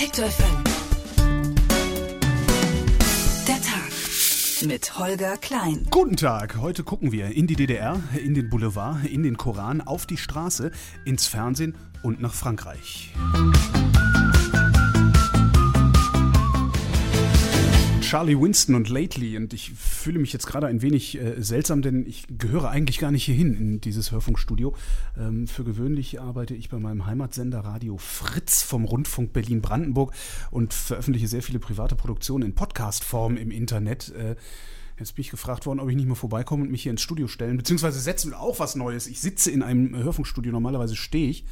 Detektor FM. Der Tag mit Holger Klein. Guten Tag, heute gucken wir in die DDR, in den Boulevard, in den Koran, auf die Straße, ins Fernsehen und nach Frankreich. Charlie Winston und Lately und ich fühle mich jetzt gerade ein wenig äh, seltsam, denn ich gehöre eigentlich gar nicht hierhin in dieses Hörfunkstudio. Ähm, für gewöhnlich arbeite ich bei meinem Heimatsender Radio Fritz vom Rundfunk Berlin-Brandenburg und veröffentliche sehr viele private Produktionen in Podcastform im Internet. Äh, Jetzt bin ich gefragt worden, ob ich nicht mal vorbeikomme und mich hier ins Studio stellen, beziehungsweise setzen wir auch was Neues. Ich sitze in einem Hörfunkstudio, normalerweise stehe ich.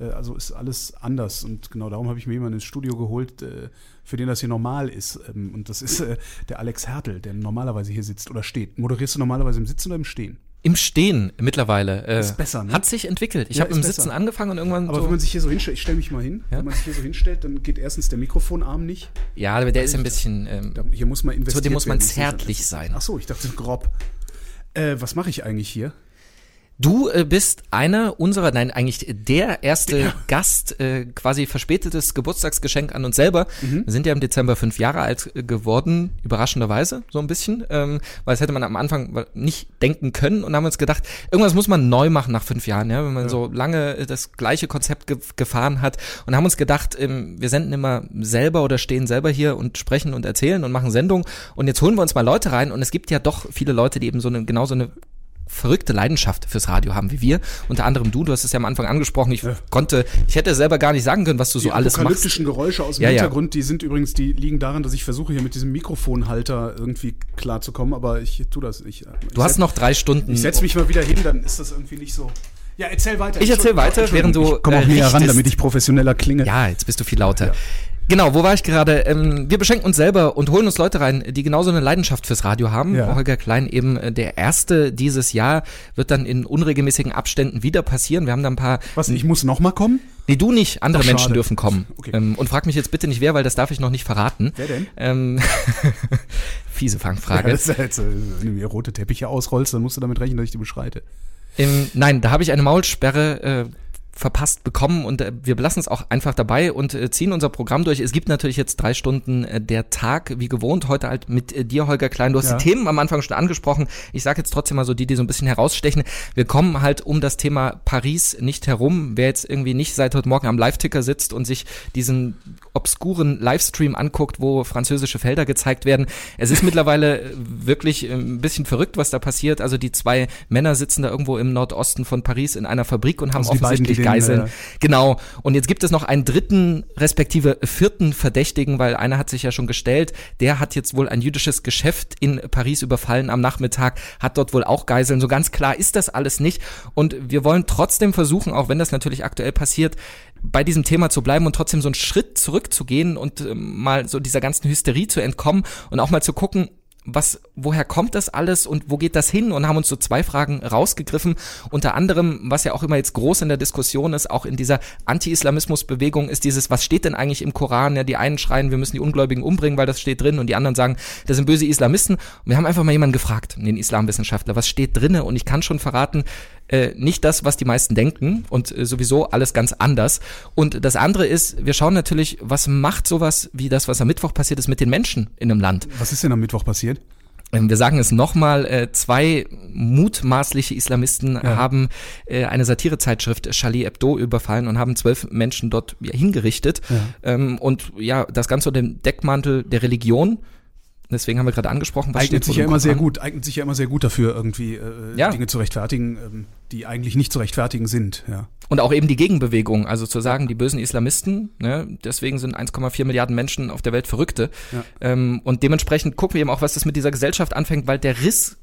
Äh, also ist alles anders. Und genau darum habe ich mir jemanden ins Studio geholt, äh, für den das hier normal ist. Ähm, und das ist äh, der Alex Hertel, der normalerweise hier sitzt oder steht. Moderierst du normalerweise im Sitzen oder im Stehen? Im Stehen mittlerweile. Äh, ist besser, ne? Hat sich entwickelt. Ich Ja, habe im besser. Sitzen angefangen und irgendwann Aber so. wenn man sich hier so hinstellt, ich stelle mich mal hin, Ja? wenn man sich hier so hinstellt, dann geht erstens der Mikrofonarm nicht. ja, aber der ist ein bisschen. Ähm, Da, hier muss man investieren. Zudem muss man zärtlich sein. Ach so, ich dachte grob. Äh, was mache ich eigentlich hier? Du äh, bist einer unserer, nein, eigentlich der erste Gast, äh, quasi verspätetes Geburtstagsgeschenk an uns selber. Mhm. Wir sind ja im Dezember fünf Jahre alt äh, geworden, überraschenderweise so ein bisschen, ähm, weil das hätte man am Anfang nicht denken können und haben uns gedacht, irgendwas muss man neu machen nach fünf Jahren, ja, wenn man so lange äh, das gleiche Konzept ge gefahren hat und haben uns gedacht, ähm, wir senden immer selber oder stehen selber hier und sprechen und erzählen und machen Sendungen und jetzt holen wir uns mal Leute rein und es gibt ja doch viele Leute, die eben so eine genau so eine verrückte Leidenschaft fürs Radio haben wie wir. Unter anderem du, du hast es ja am Anfang angesprochen. Ich konnte, ich hätte selber gar nicht sagen können, was du so die alles machst. apokalyptischen Geräusche aus dem Ja, ja. Hintergrund, die sind übrigens, die liegen daran, dass ich versuche hier mit diesem Mikrofonhalter irgendwie klarzukommen, aber ich tue das nicht. Du hast noch drei Stunden. Ich setze mich mal wieder hin, dann ist das irgendwie nicht so. Ja, erzähl weiter. Ich erzähl weiter, während du, Ich komme auch äh, näher ran, damit ich professioneller klinge. Ja, jetzt bist du viel lauter. Ja. Genau, wo war ich gerade? Ähm, wir beschenken uns selber und holen uns Leute rein, die genauso eine Leidenschaft fürs Radio haben. Ja. Holger Klein eben äh, der erste dieses Jahr wird dann in unregelmäßigen Abständen wieder passieren. Wir haben da ein paar. Was, ich muss noch mal kommen? Nee, du nicht, andere Ach, Menschen schade. dürfen kommen. Okay. Ähm, und frag mich jetzt bitte nicht wer, weil das darf ich noch nicht verraten. Wer denn? Ähm, fiese Ja, Fangfrage. das ist ja jetzt, äh, wenn du mir rote Teppiche ausrollst, dann musst du damit rechnen, dass ich die beschreite. Ähm, nein, da habe ich eine Maulsperre äh, verpasst bekommen und äh, wir belassen es auch einfach dabei und äh, ziehen unser Programm durch. Es gibt natürlich jetzt drei Stunden äh, der Tag, wie gewohnt, heute halt mit dir, Holger Klein. Du hast Ja. die Themen am Anfang schon angesprochen. Ich sage jetzt trotzdem mal so die, die so ein bisschen herausstechen. Wir kommen halt um das Thema Paris nicht herum. Wer jetzt irgendwie nicht seit heute Morgen am Live-Ticker sitzt und sich diesen obskuren Livestream anguckt, wo französische Felder gezeigt werden. Es ist mittlerweile wirklich ein bisschen verrückt, was da passiert. Also die zwei Männer sitzen da irgendwo im Nordosten von Paris in einer Fabrik und haben Also offensichtlich Geiseln. äh, Genau. Und jetzt gibt es noch einen dritten, respektive vierten Verdächtigen, weil einer hat sich ja schon gestellt. Der hat jetzt wohl ein jüdisches Geschäft in Paris überfallen am Nachmittag, hat dort wohl auch Geiseln. So ganz klar ist das alles nicht. Und wir wollen trotzdem versuchen, auch wenn das natürlich aktuell passiert, bei diesem Thema zu bleiben und trotzdem so einen Schritt zurückzugehen und ähm, mal so dieser ganzen Hysterie zu entkommen und auch mal zu gucken, was, woher kommt das alles und wo geht das hin? Und haben uns so zwei Fragen rausgegriffen. Unter anderem, was ja auch immer jetzt groß in der Diskussion ist, auch in dieser Anti-Islamismus-Bewegung, ist dieses, was steht denn eigentlich im Koran? Ja, die einen schreien, wir müssen die Ungläubigen umbringen, weil das steht drin, und die anderen sagen, das sind böse Islamisten. Und wir haben einfach mal jemanden gefragt, den Islamwissenschaftler, was steht drinne? Und ich kann schon verraten, äh, nicht das, was die meisten denken und äh, sowieso alles ganz anders. Und das andere ist, wir schauen natürlich, was macht sowas wie das, was am Mittwoch passiert ist mit den Menschen in einem Land. Was ist denn am Mittwoch passiert? Ähm, Wir sagen es nochmal, äh, zwei mutmaßliche Islamisten haben äh, eine Satirezeitschrift Charlie Hebdo überfallen und haben zwölf Menschen dort ja, hingerichtet. Ähm, und ja, das Ganze unter dem Deckmantel der Religion. Deswegen haben wir gerade angesprochen, was eignet sich ja im immer sehr gut, eignet sich ja immer sehr gut dafür, irgendwie äh, Ja. Dinge zu rechtfertigen, ähm, die eigentlich nicht zu rechtfertigen sind. Ja. Und auch eben die Gegenbewegung, also zu sagen, die bösen Islamisten, ne, deswegen sind 1,4 Milliarden Menschen auf der Welt Verrückte. Ja. Ähm, und dementsprechend gucken wir eben auch, was das mit dieser Gesellschaft anfängt, weil der Riss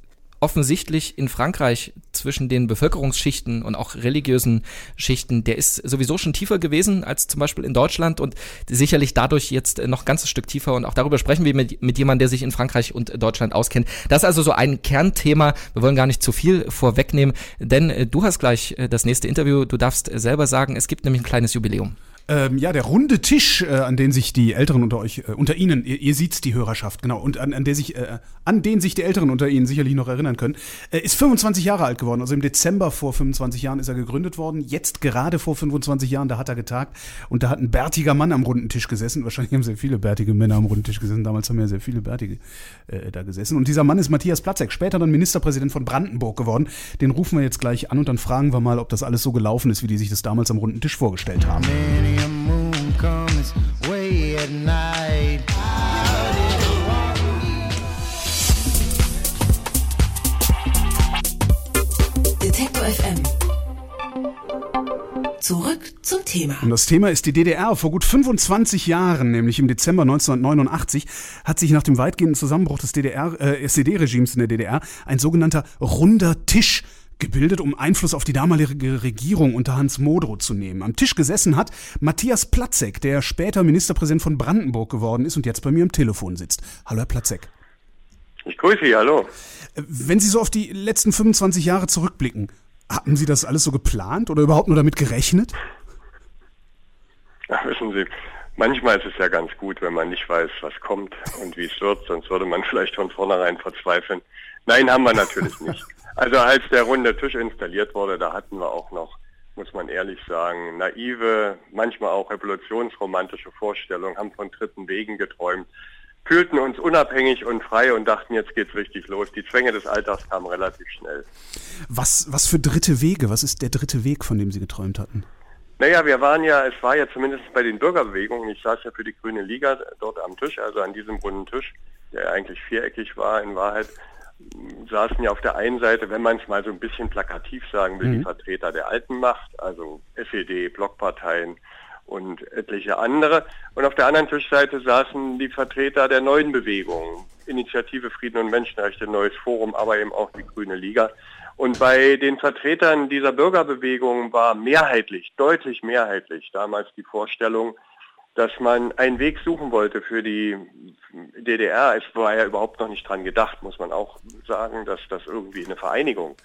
offensichtlich in Frankreich zwischen den Bevölkerungsschichten und auch religiösen Schichten, der ist sowieso schon tiefer gewesen als zum Beispiel in Deutschland und sicherlich dadurch jetzt noch ein ganzes Stück tiefer. Und auch darüber sprechen wir mit, mit jemandem, der sich in Frankreich und Deutschland auskennt. Das ist also so ein Kernthema. Wir wollen gar nicht zu viel vorwegnehmen, denn äh, du hast gleich äh, das nächste Interview. Du darfst selber sagen, es gibt nämlich ein kleines Jubiläum. Ähm, ja, der runde Tisch, äh, an den sich die Älteren unter euch, äh, unter Ihnen, ihr, ihr seht's die Hörerschaft, genau, und an, an der sich, äh, an den sich die Älteren unter Ihnen sicherlich noch erinnern können, äh, ist 25 Jahre alt geworden. Also im Dezember vor 25 Jahren ist er gegründet worden. Jetzt gerade vor 25 Jahren, da hat er getagt und da hat ein bärtiger Mann am runden Tisch gesessen. Wahrscheinlich haben sehr viele bärtige Männer am runden Tisch gesessen. Damals haben ja sehr viele bärtige äh, da gesessen. Und dieser Mann ist Matthias Platzek, später dann Ministerpräsident von Brandenburg geworden. Den rufen wir jetzt gleich an und dann fragen wir mal, ob das alles so gelaufen ist, wie die sich das damals am runden Tisch vorgestellt haben. Detektor FM. Zurück zum Thema. Und das Thema ist die DDR. Vor gut 25 Jahren, nämlich im Dezember 1989, hat sich nach dem weitgehenden Zusammenbruch des DDR, äh, SED-Regimes in der DDR ein sogenannter runder Tisch gebildet, um Einfluss auf die damalige Regierung unter Hans Modrow zu nehmen. Am Tisch gesessen hat Matthias Platzek, der später Ministerpräsident von Brandenburg geworden ist und jetzt bei mir am Telefon sitzt. Hallo, Herr Platzek. Ich grüße Sie, hallo. Äh, Wenn Sie so auf die letzten 25 Jahre zurückblicken, haben Sie das alles so geplant oder überhaupt nur damit gerechnet? Ach, wissen Sie, manchmal ist es ja ganz gut, wenn man nicht weiß, was kommt und wie es wird, sonst würde man vielleicht von vornherein verzweifeln. Nein, haben wir natürlich nicht. Also als der runde Tisch installiert wurde, da hatten wir auch noch, muss man ehrlich sagen, naive, manchmal auch revolutionsromantische Vorstellungen, haben von dritten Wegen geträumt, fühlten uns unabhängig und frei und dachten, jetzt geht's richtig los. Die Zwänge des Alltags kamen relativ schnell. Was, was für dritte Wege? Was ist der dritte Weg, von dem Sie geträumt hatten? Naja, wir waren ja, es war ja zumindest bei den Bürgerbewegungen, ich saß ja für die Grüne Liga dort am Tisch, also an diesem runden Tisch, der eigentlich viereckig war in Wahrheit, saßen ja auf der einen Seite, wenn man es mal so ein bisschen plakativ sagen will, die Vertreter der alten Macht, also SED, Blockparteien und etliche andere. Und auf der anderen Tischseite saßen die Vertreter der neuen Bewegungen, Initiative Frieden und Menschenrechte, Neues Forum, aber eben auch die Grüne Liga. Und bei den Vertretern dieser Bürgerbewegung war mehrheitlich, deutlich mehrheitlich damals die Vorstellung, dass man einen Weg suchen wollte für die DDR. Es war ja überhaupt noch nicht dran gedacht, muss man auch sagen, dass das irgendwie in eine Vereinigung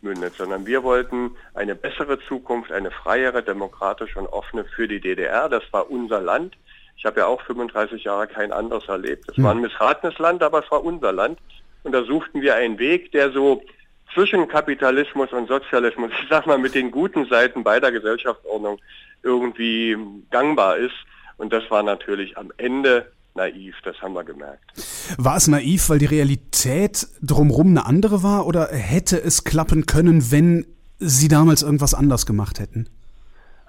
mündet, sondern wir wollten eine bessere Zukunft, eine freiere, demokratische und offene für die DDR. Das war unser Land. Ich habe ja auch 35 Jahre kein anderes erlebt. Es war ein missratenes Land, aber es war unser Land. Und da suchten wir einen Weg, der so zwischen Kapitalismus und Sozialismus, ich sag mal, mit den guten Seiten beider Gesellschaftsordnung irgendwie gangbar ist. Und das war natürlich am Ende naiv, das haben wir gemerkt. War es naiv, weil die Realität drumherum eine andere war oder hätte es klappen können, wenn Sie damals irgendwas anders gemacht hätten?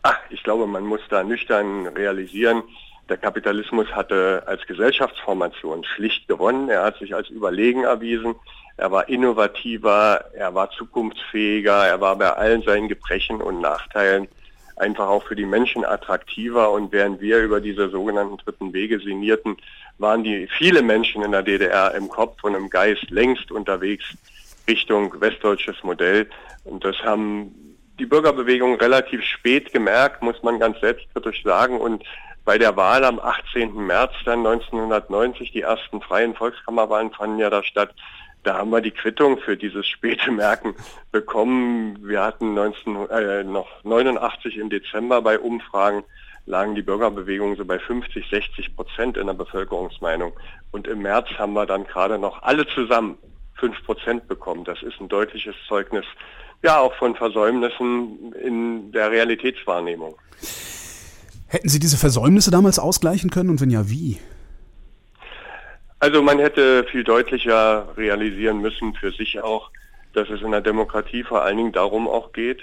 Ach, ich glaube, man muss da nüchtern realisieren, der Kapitalismus hatte als Gesellschaftsformation schlicht gewonnen. Er hat sich als überlegen erwiesen. Er war innovativer, er war zukunftsfähiger, er war bei allen seinen Gebrechen und Nachteilen einfach auch für die Menschen attraktiver. Und während wir über diese sogenannten dritten Wege signierten, waren die viele Menschen in der DDR im Kopf und im Geist längst unterwegs Richtung westdeutsches Modell. Und das haben die Bürgerbewegung relativ spät gemerkt, muss man ganz selbstkritisch sagen. Und bei der Wahl am 18. März dann 1990, die ersten freien Volkskammerwahlen fanden ja da statt, da haben wir die Quittung für dieses späte Merken bekommen. Wir hatten 19, äh, noch 89 im Dezember bei Umfragen lagen die Bürgerbewegungen so bei 50, 60 Prozent in der Bevölkerungsmeinung. Und im März haben wir dann gerade noch alle zusammen 5 Prozent bekommen. Das ist ein deutliches Zeugnis, ja, auch von Versäumnissen in der Realitätswahrnehmung. Hätten Sie diese Versäumnisse damals ausgleichen können und wenn ja, wie? Also man hätte viel deutlicher realisieren müssen für sich auch, dass es in der Demokratie vor allen Dingen darum auch geht,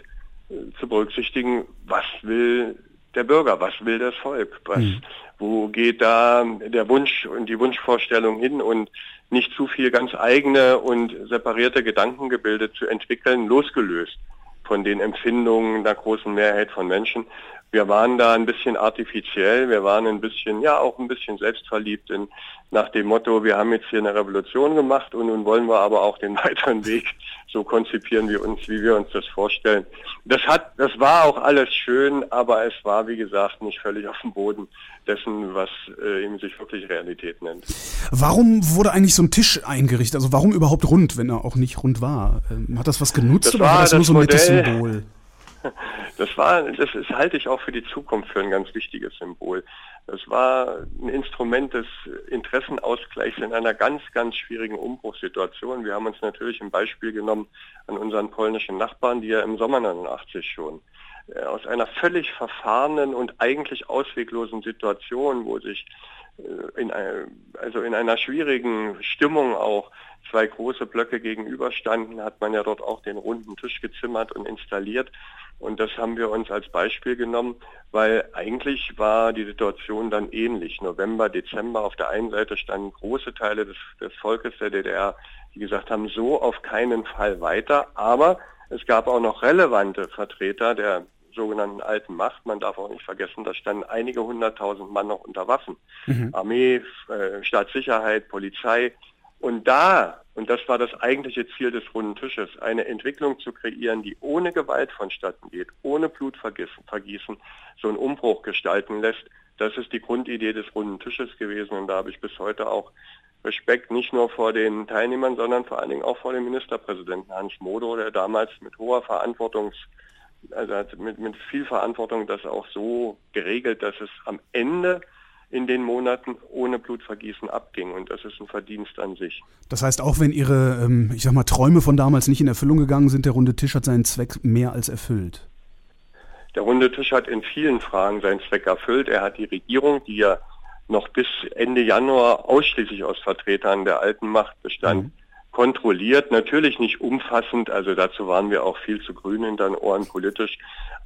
äh, zu berücksichtigen, was will der Bürger, was will das Volk, was, Mhm. wo geht da der Wunsch und die Wunschvorstellung hin und nicht zu viel ganz eigene und separierte Gedankengebilde zu entwickeln, losgelöst von den Empfindungen der großen Mehrheit von Menschen. Wir waren da ein bisschen artifiziell, wir waren ein bisschen, ja auch ein bisschen selbstverliebt in, nach dem Motto, wir haben jetzt hier eine Revolution gemacht und nun wollen wir aber auch den weiteren Weg so konzipieren wir uns, wie wir uns das vorstellen. Das hat, das war auch alles schön, aber es war, wie gesagt, nicht völlig auf dem Boden dessen, was äh, eben sich wirklich Realität nennt. Warum wurde eigentlich so ein Tisch eingerichtet? Also warum überhaupt rund, wenn er auch nicht rund war? Ähm, hat das was genutzt Das oder war war das nur das so ein nettes. Symbol? Das war, das ist, halte ich auch für die Zukunft für ein ganz wichtiges Symbol. Das war ein Instrument des Interessenausgleichs in einer ganz, ganz schwierigen Umbruchssituation. Wir haben uns natürlich ein Beispiel genommen an unseren polnischen Nachbarn, die ja im Sommer 89 schon äh, aus einer völlig verfahrenen und eigentlich ausweglosen Situation, wo sich in, also in einer schwierigen Stimmung auch zwei große Blöcke gegenüberstanden, hat man ja dort auch den runden Tisch gezimmert und installiert. Und das haben wir uns als Beispiel genommen, weil eigentlich war die Situation dann ähnlich. November, Dezember auf der einen Seite standen große Teile des, des Volkes der DDR, die gesagt haben, so auf keinen Fall weiter. Aber es gab auch noch relevante Vertreter der sogenannten alten Macht. Man darf auch nicht vergessen, da standen einige hunderttausend Mann noch unter Waffen. Mhm. Armee, äh, Staatssicherheit, Polizei. Und da, und das war das eigentliche Ziel des runden Tisches, eine Entwicklung zu kreieren, die ohne Gewalt vonstatten geht, ohne Blutvergießen, so einen Umbruch gestalten lässt, das ist die Grundidee des runden Tisches gewesen. Und da habe ich bis heute auch Respekt nicht nur vor den Teilnehmern, sondern vor allen Dingen auch vor dem Ministerpräsidenten Hans Modo, der damals mit hoher Verantwortungs also hat mit, mit viel Verantwortung das auch so geregelt, dass es am Ende in den Monaten ohne Blutvergießen abging. Und das ist ein Verdienst an sich. Das heißt, auch wenn Ihre, ähm, ich sag mal, Träume von damals nicht in Erfüllung gegangen sind, der runde Tisch hat seinen Zweck mehr als erfüllt. Der runde Tisch hat in vielen Fragen seinen Zweck erfüllt. Er hat die Regierung, die ja noch bis Ende Januar ausschließlich aus Vertretern der alten Macht bestand, mhm kontrolliert, natürlich nicht umfassend, also dazu waren wir auch viel zu grün in den Ohren politisch,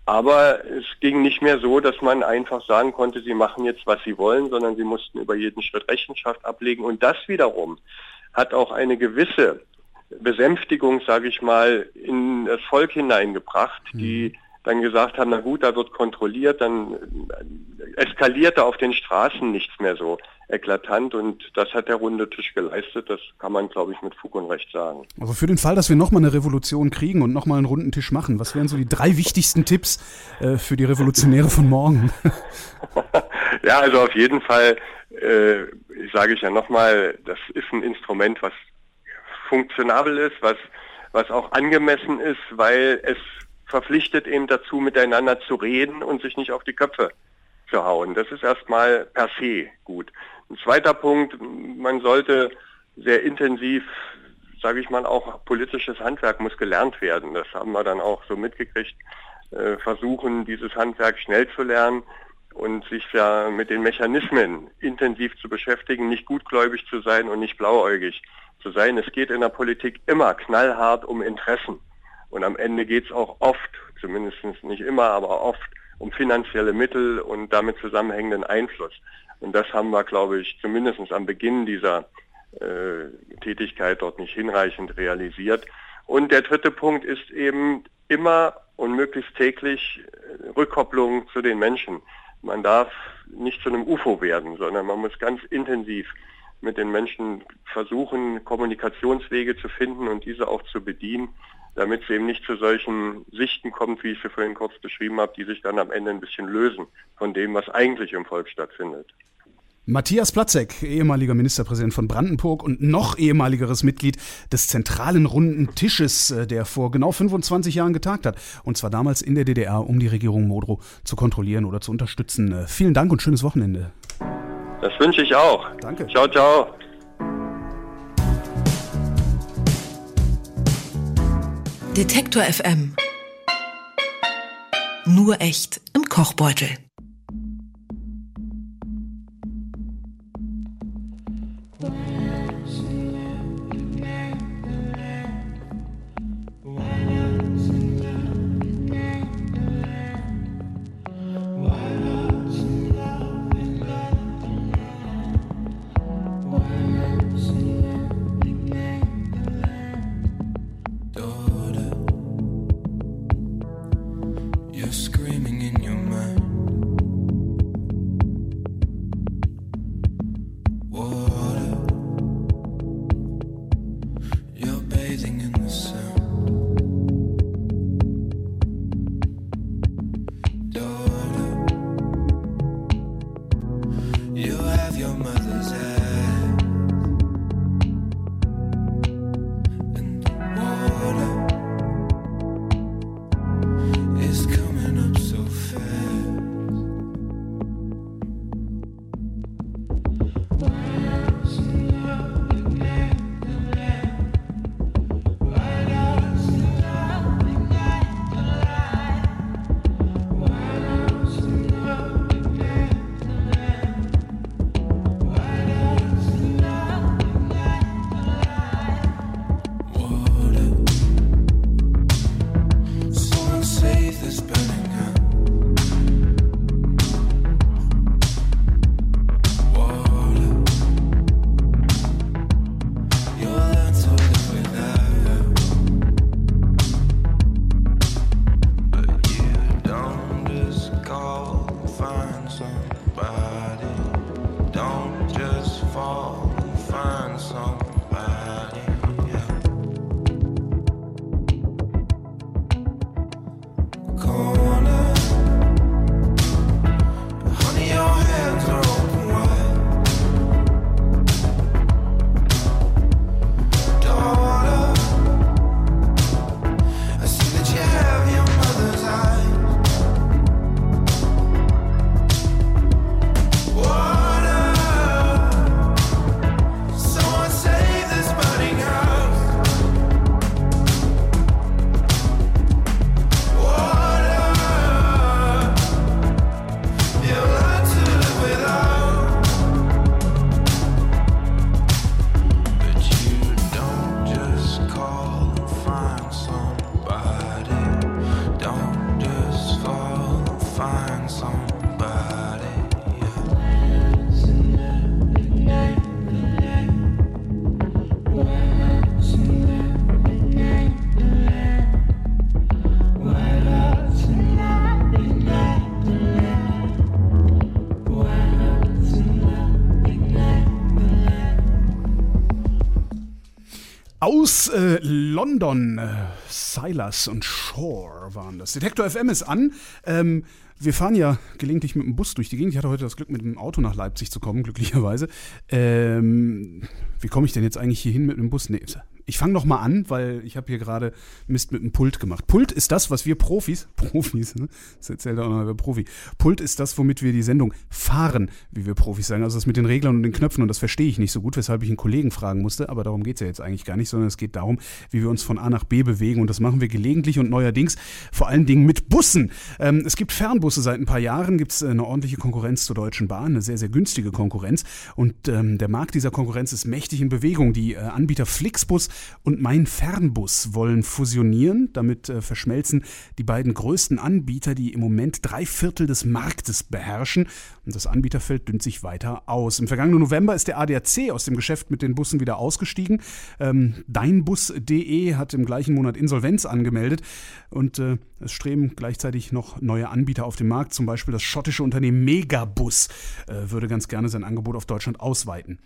aber es ging nicht mehr so, dass man einfach sagen konnte, sie machen jetzt, was sie wollen, sondern sie mussten über jeden Schritt Rechenschaft ablegen. Und das wiederum hat auch eine gewisse Besänftigung, sage ich mal, in das Volk hineingebracht, die mhm. Dann gesagt haben, na gut, da wird kontrolliert, dann eskalierte auf den Straßen nichts mehr so eklatant und das hat der runde Tisch geleistet. Das kann man, glaube ich, mit Fug und Recht sagen. Also für den Fall, dass wir nochmal eine Revolution kriegen und nochmal einen runden Tisch machen, was wären so die drei wichtigsten Tipps äh, für die Revolutionäre von morgen? ja, also auf jeden Fall äh, sage ich ja nochmal, das ist ein Instrument, was funktionabel ist, was, was auch angemessen ist, weil es verpflichtet eben dazu, miteinander zu reden und sich nicht auf die Köpfe zu hauen. Das ist erstmal per se gut. Ein zweiter Punkt, man sollte sehr intensiv, sage ich mal, auch politisches Handwerk muss gelernt werden. Das haben wir dann auch so mitgekriegt. Äh, versuchen, dieses Handwerk schnell zu lernen und sich ja mit den Mechanismen intensiv zu beschäftigen, nicht gutgläubig zu sein und nicht blauäugig zu sein. Es geht in der Politik immer knallhart um Interessen. Und am Ende geht es auch oft, zumindest nicht immer, aber oft um finanzielle Mittel und damit zusammenhängenden Einfluss. Und das haben wir, glaube ich, zumindest am Beginn dieser äh, Tätigkeit dort nicht hinreichend realisiert. Und der dritte Punkt ist eben immer und möglichst täglich äh, Rückkopplung zu den Menschen. Man darf nicht zu einem UFO werden, sondern man muss ganz intensiv mit den Menschen versuchen, Kommunikationswege zu finden und diese auch zu bedienen damit es eben nicht zu solchen Sichten kommt, wie ich sie vorhin kurz beschrieben habe, die sich dann am Ende ein bisschen lösen von dem, was eigentlich im Volk stattfindet. Matthias Platzek, ehemaliger Ministerpräsident von Brandenburg und noch ehemaligeres Mitglied des zentralen runden Tisches, äh, der vor genau 25 Jahren getagt hat. Und zwar damals in der DDR, um die Regierung Modrow zu kontrollieren oder zu unterstützen. Äh, vielen Dank und schönes Wochenende. Das wünsche ich auch. Danke. Ciao, ciao. Detektor FM. Nur echt im Kochbeutel. Aus äh, London, äh, Silas und Shore waren das. Detektor FM ist an. Ähm, wir fahren ja gelegentlich mit dem Bus durch die Gegend. Ich hatte heute das Glück, mit dem Auto nach Leipzig zu kommen, glücklicherweise. Ähm, wie komme ich denn jetzt eigentlich hier hin mit dem Bus? Nee, ich fange noch mal an, weil ich habe hier gerade Mist mit dem Pult gemacht. Pult ist das, was wir Profis, Profis, ne? das erzählt auch noch der Profi. Pult ist das, womit wir die Sendung fahren, wie wir Profis sagen. Also das mit den Reglern und den Knöpfen und das verstehe ich nicht so gut, weshalb ich einen Kollegen fragen musste. Aber darum geht es ja jetzt eigentlich gar nicht, sondern es geht darum, wie wir uns von A nach B bewegen und das machen wir gelegentlich und neuerdings vor allen Dingen mit Bussen. Ähm, es gibt Fernbusse seit ein paar Jahren, gibt es eine ordentliche Konkurrenz zur Deutschen Bahn, eine sehr, sehr günstige Konkurrenz und ähm, der Markt dieser Konkurrenz ist mächtig in Bewegung. Die äh, Anbieter Flixbus und Mein Fernbus wollen fusionieren. Damit äh, verschmelzen die beiden größten Anbieter, die im Moment drei Viertel des Marktes beherrschen. Und das Anbieterfeld dünnt sich weiter aus. Im vergangenen November ist der ADAC aus dem Geschäft mit den Bussen wieder ausgestiegen. Ähm, Deinbus.de hat im gleichen Monat Insolvenz angemeldet. Und äh, es streben gleichzeitig noch neue Anbieter auf den Markt. Zum Beispiel das schottische Unternehmen Megabus äh, würde ganz gerne sein Angebot auf Deutschland ausweiten.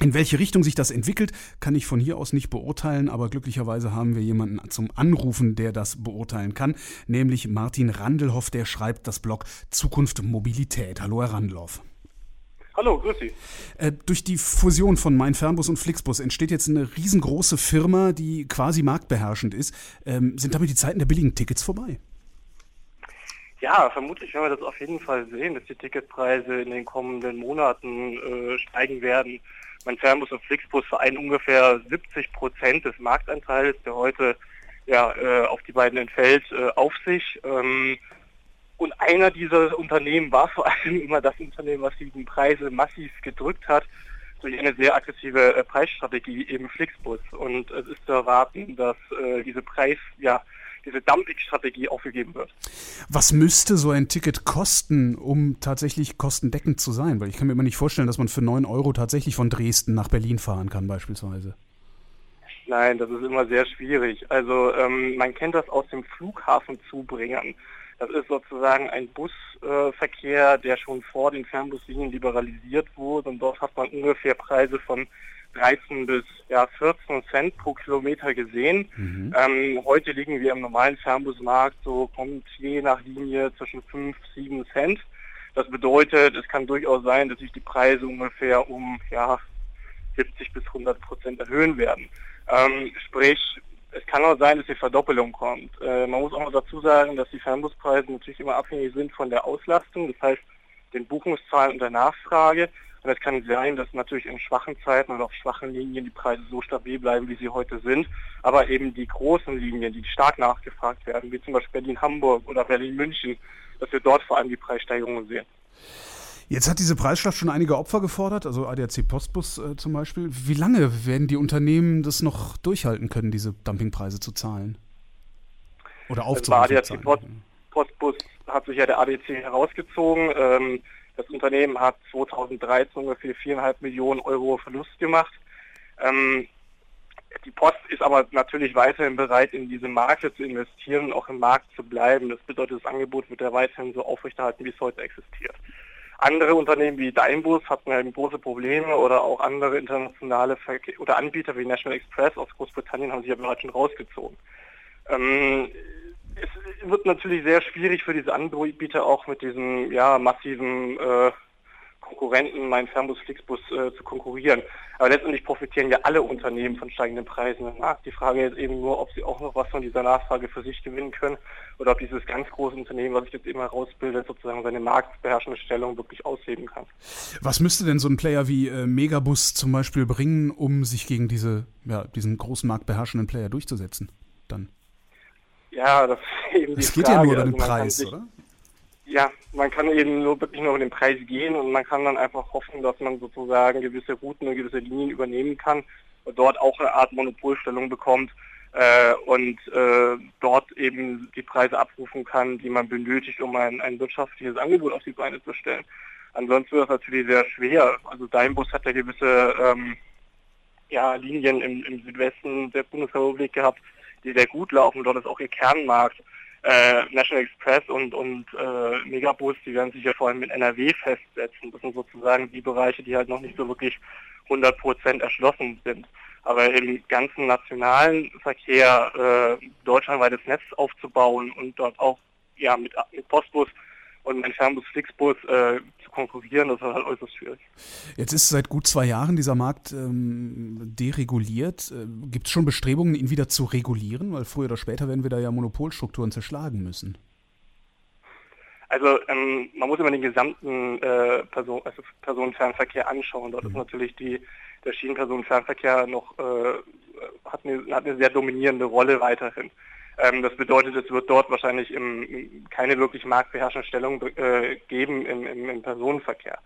In welche Richtung sich das entwickelt, kann ich von hier aus nicht beurteilen, aber glücklicherweise haben wir jemanden zum Anrufen, der das beurteilen kann, nämlich Martin Randelhoff, der schreibt das Blog Zukunft Mobilität. Hallo, Herr Randelhoff. Hallo, grüß Sie. Äh, durch die Fusion von Mein Fernbus und Flixbus entsteht jetzt eine riesengroße Firma, die quasi marktbeherrschend ist. Ähm, sind damit die Zeiten der billigen Tickets vorbei? Ja, vermutlich werden wir das auf jeden Fall sehen, dass die Ticketpreise in den kommenden Monaten äh, steigen werden. Mein Fernbus und Flixbus vereinen ungefähr 70 Prozent des Marktanteils, der heute ja, äh, auf die beiden entfällt, äh, auf sich. Ähm, und einer dieser Unternehmen war vor allem immer das Unternehmen, was die Preise massiv gedrückt hat durch eine sehr aggressive äh, Preisstrategie, eben Flixbus. Und es ist zu erwarten, dass äh, diese Preis, ja, diese Dumping-Strategie aufgegeben wird. Was müsste so ein Ticket kosten, um tatsächlich kostendeckend zu sein? Weil ich kann mir immer nicht vorstellen, dass man für 9 Euro tatsächlich von Dresden nach Berlin fahren kann beispielsweise. Nein, das ist immer sehr schwierig. Also ähm, man kennt das aus dem Flughafenzubringern. Das ist sozusagen ein Busverkehr, der schon vor den Fernbuslinien liberalisiert wurde und dort hat man ungefähr Preise von 13 bis ja, 14 Cent pro Kilometer gesehen. Mhm. Ähm, heute liegen wir im normalen Fernbusmarkt, so kommt je nach Linie zwischen 5, 7 Cent. Das bedeutet, es kann durchaus sein, dass sich die Preise ungefähr um ja, 70 bis 100 Prozent erhöhen werden. Ähm, sprich, es kann auch sein, dass die Verdoppelung kommt. Äh, man muss auch noch dazu sagen, dass die Fernbuspreise natürlich immer abhängig sind von der Auslastung, das heißt den Buchungszahlen und der Nachfrage. Und es kann sein, dass natürlich in schwachen Zeiten oder auf schwachen Linien die Preise so stabil bleiben, wie sie heute sind. Aber eben die großen Linien, die stark nachgefragt werden, wie zum Beispiel Berlin-Hamburg oder Berlin-München, dass wir dort vor allem die Preissteigerungen sehen. Jetzt hat diese Preisschlacht schon einige Opfer gefordert, also ADAC Postbus äh, zum Beispiel. Wie lange werden die Unternehmen das noch durchhalten können, diese Dumpingpreise zu zahlen? Oder aufzurufen? Also bei ADAC Post, Postbus hat sich ja der ADC herausgezogen. Ähm, das Unternehmen hat 2013 ungefähr 4,5 Millionen Euro Verlust gemacht. Ähm, die Post ist aber natürlich weiterhin bereit, in diese Marke zu investieren und auch im Markt zu bleiben. Das bedeutet, das Angebot wird ja weiterhin so aufrechterhalten, wie es heute existiert. Andere Unternehmen wie Deinbus hatten ja große Probleme oder auch andere internationale Verke oder Anbieter wie National Express aus Großbritannien haben sich ja bereits schon rausgezogen. Ähm, es wird natürlich sehr schwierig für diese Anbieter auch mit diesem ja, massiven äh, Konkurrenten, meinen Fernbus, Flixbus äh, zu konkurrieren. Aber letztendlich profitieren ja alle Unternehmen von steigenden Preisen. Na, die Frage ist eben nur, ob sie auch noch was von dieser Nachfrage für sich gewinnen können oder ob dieses ganz große Unternehmen, was sich jetzt immer herausbildet, sozusagen seine marktbeherrschende Stellung wirklich ausheben kann. Was müsste denn so ein Player wie äh, Megabus zum Beispiel bringen, um sich gegen diese, ja, diesen großen marktbeherrschenden Player durchzusetzen? Dann. Ja, das ist eben die Es geht Frage. ja nur über Also den kann Preis, sich- oder? Ja, man kann eben nur wirklich nur über den Preis gehen und man kann dann einfach hoffen, dass man sozusagen gewisse Routen und gewisse Linien übernehmen kann und dort auch eine Art Monopolstellung bekommt äh, und äh, dort eben die Preise abrufen kann, die man benötigt, um ein, ein wirtschaftliches Angebot auf die Beine zu stellen. Ansonsten wird es natürlich sehr schwer. Also Dynbus hat ja gewisse ähm, ja, Linien im, im Südwesten der Bundesrepublik gehabt, die sehr gut laufen. Dort ist auch ihr Kernmarkt. Äh, National Express und, und äh, Megabus, die werden sich ja vor allem mit NRW festsetzen. Das sind sozusagen die Bereiche, die halt noch nicht so wirklich 100 Prozent erschlossen sind. Aber im ganzen nationalen Verkehr äh, deutschlandweites Netz aufzubauen und dort auch ja mit, mit Postbus und mit Fernbus Flixbus äh, konkurrieren, das ist halt äußerst schwierig. Jetzt ist seit gut zwei Jahren dieser Markt ähm, dereguliert. Äh, Gibt es schon Bestrebungen, ihn wieder zu regulieren? Weil früher oder später werden wir da ja Monopolstrukturen zerschlagen müssen. Also ähm, man muss immer den gesamten äh, Person, also Personenfernverkehr anschauen. Dort ist natürlich die, der Schienenpersonenfernverkehr noch äh, hat, eine, hat eine sehr dominierende Rolle weiterhin. Ähm, das bedeutet, es wird dort wahrscheinlich im, keine wirklich marktbeherrschende Stellung äh, geben im, im, im Personenverkehr.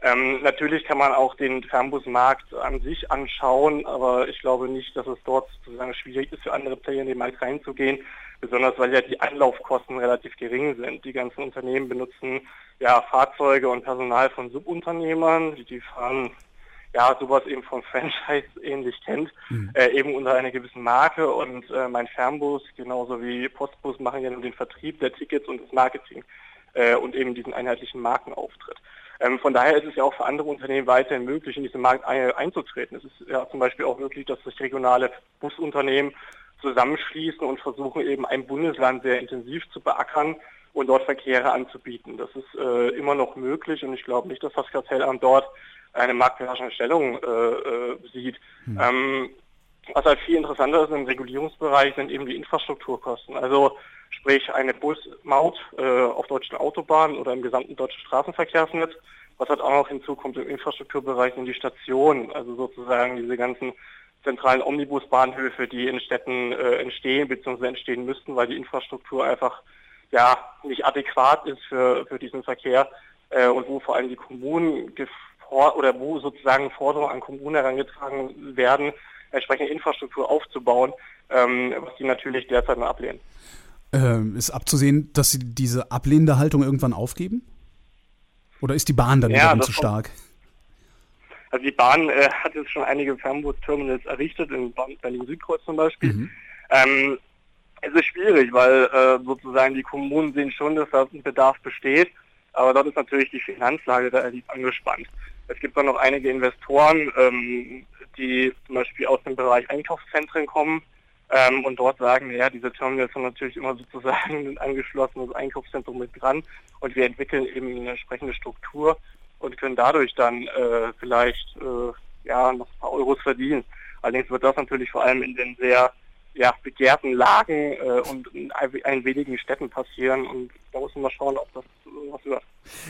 Ähm, natürlich kann man auch den Fernbusmarkt an sich anschauen, aber ich glaube nicht, dass es dort sozusagen schwierig ist, für andere Player in den Markt reinzugehen, besonders weil ja die Anlaufkosten relativ gering sind. Die ganzen Unternehmen benutzen ja Fahrzeuge und Personal von Subunternehmern, die fahren ja sowas eben vom Franchise ähnlich kennt, äh, eben unter einer gewissen Marke und äh, mein Fernbus genauso wie Postbus machen ja nur den Vertrieb der Tickets und das Marketing äh, und eben diesen einheitlichen Markenauftritt. Ähm, von daher ist es ja auch für andere Unternehmen weiterhin möglich, in diesen Markt ein, einzutreten. Es ist ja zum Beispiel auch möglich, dass sich regionale Busunternehmen zusammenschließen und versuchen eben ein Bundesland sehr intensiv zu beackern und dort Verkehre anzubieten. Das ist äh, immer noch möglich und ich glaube nicht, dass das Kartellamt dort eine marktbeherrschende Stellung äh, äh, sieht. Ähm, was halt viel interessanter ist im Regulierungsbereich sind eben die Infrastrukturkosten. Also sprich eine Busmaut äh, auf deutschen Autobahnen oder im gesamten deutschen Straßenverkehrsnetz. Was halt auch noch hinzukommt im Infrastrukturbereich sind die Stationen, also sozusagen diese ganzen zentralen Omnibusbahnhöfe, die in Städten äh, entstehen bzw. entstehen müssten, weil die Infrastruktur einfach ja nicht adäquat ist für, für diesen Verkehr äh, und wo vor allem die Kommunen gefor oder wo sozusagen Forderungen an Kommunen herangetragen werden, entsprechende Infrastruktur aufzubauen, ähm, was die natürlich derzeit nur ablehnen. Ähm, ist abzusehen, dass sie diese ablehnende Haltung irgendwann aufgeben? Oder ist die Bahn dann Ja, zu stark? Also die Bahn äh, hat jetzt schon einige Fernbus-Terminals errichtet, in Berlin-Südkreuz zum Beispiel. Ähm, es ist schwierig, weil äh, sozusagen die Kommunen sehen schon, dass da ein Bedarf besteht, aber dort ist natürlich die Finanzlage relativ angespannt. Es gibt dann noch einige Investoren, ähm, die zum Beispiel aus dem Bereich Einkaufszentren kommen ähm, und dort sagen, ja, diese Terminals sind natürlich immer sozusagen ein angeschlossenes Einkaufszentrum mit dran und wir entwickeln eben eine entsprechende Struktur und können dadurch dann äh, vielleicht äh, ja noch ein paar Euros verdienen. Allerdings wird das natürlich vor allem in den sehr ja, begehrten Lagen äh, und in ein, wenigen Städten passieren und da man mal schauen, ob das äh, was wird.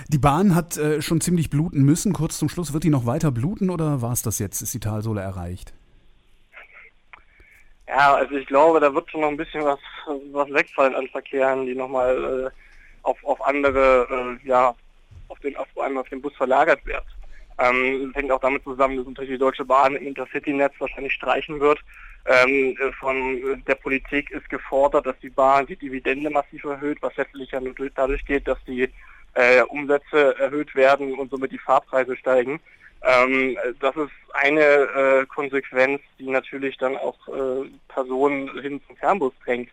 Die Bahn hat äh, schon ziemlich bluten müssen. Kurz zum Schluss, wird die noch weiter bluten oder war es das jetzt? Ist die Talsohle erreicht? Ja, also ich glaube, da wird schon noch ein bisschen was, was wegfallen an Verkehren, die nochmal äh, auf, auf andere, äh, ja, auf den, auf, vor allem auf den Bus verlagert wird. Ähm, hängt auch damit zusammen, dass natürlich die Deutsche Bahn Intercity-Netz wahrscheinlich streichen wird. Ähm, äh, von der Politik ist gefordert, dass die Bahn die Dividende massiv erhöht, was letztlich ja nur durch- dadurch geht, dass die äh, Umsätze erhöht werden und somit die Fahrpreise steigen. Ähm, das ist eine äh, Konsequenz, die natürlich dann auch äh, Personen hin zum Fernbus drängt.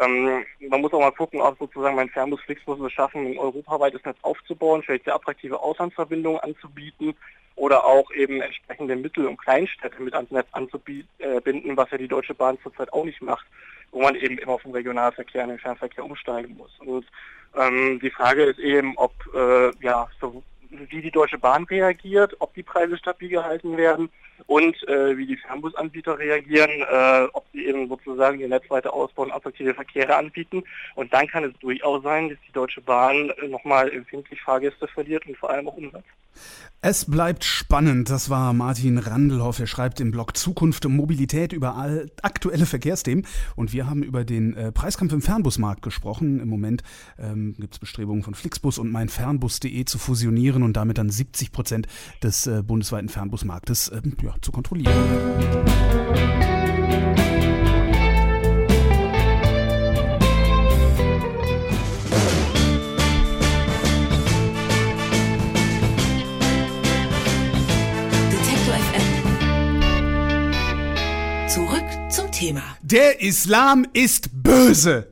Ähm, man muss auch mal gucken, ob sozusagen mein Fernbus Flixbus es schaffen, ein europaweites Netz aufzubauen, vielleicht sehr attraktive Auslandsverbindungen anzubieten oder auch eben entsprechende Mittel- und Kleinstädte mit ans Netz anzubinden, was ja die Deutsche Bahn zurzeit auch nicht macht, wo man eben immer vom Regionalverkehr in den Fernverkehr umsteigen muss. Und ähm, die Frage ist eben, ob äh, ja so wie die Deutsche Bahn reagiert, ob die Preise stabil gehalten werden und äh, wie die Fernbusanbieter reagieren, äh, ob sie eben sozusagen ihr Netz weiter ausbauen, attraktive Verkehre anbieten. Und dann kann es durchaus sein, dass die Deutsche Bahn äh, nochmal empfindlich Fahrgäste verliert und vor allem auch Umsatz. Es bleibt spannend. Das war Martin Randelhoff. Er schreibt im Blog Zukunft und Mobilität über all aktuelle Verkehrsthemen. Und wir haben über den äh, Preiskampf im Fernbusmarkt gesprochen. Im Moment ähm, gibt es Bestrebungen von Flixbus und meinfernbus.de zu fusionieren und damit dann 70 Prozent des äh, bundesweiten Fernbusmarktes ähm, ja, zu kontrollieren. Detektor Thema. Der Islam ist böse.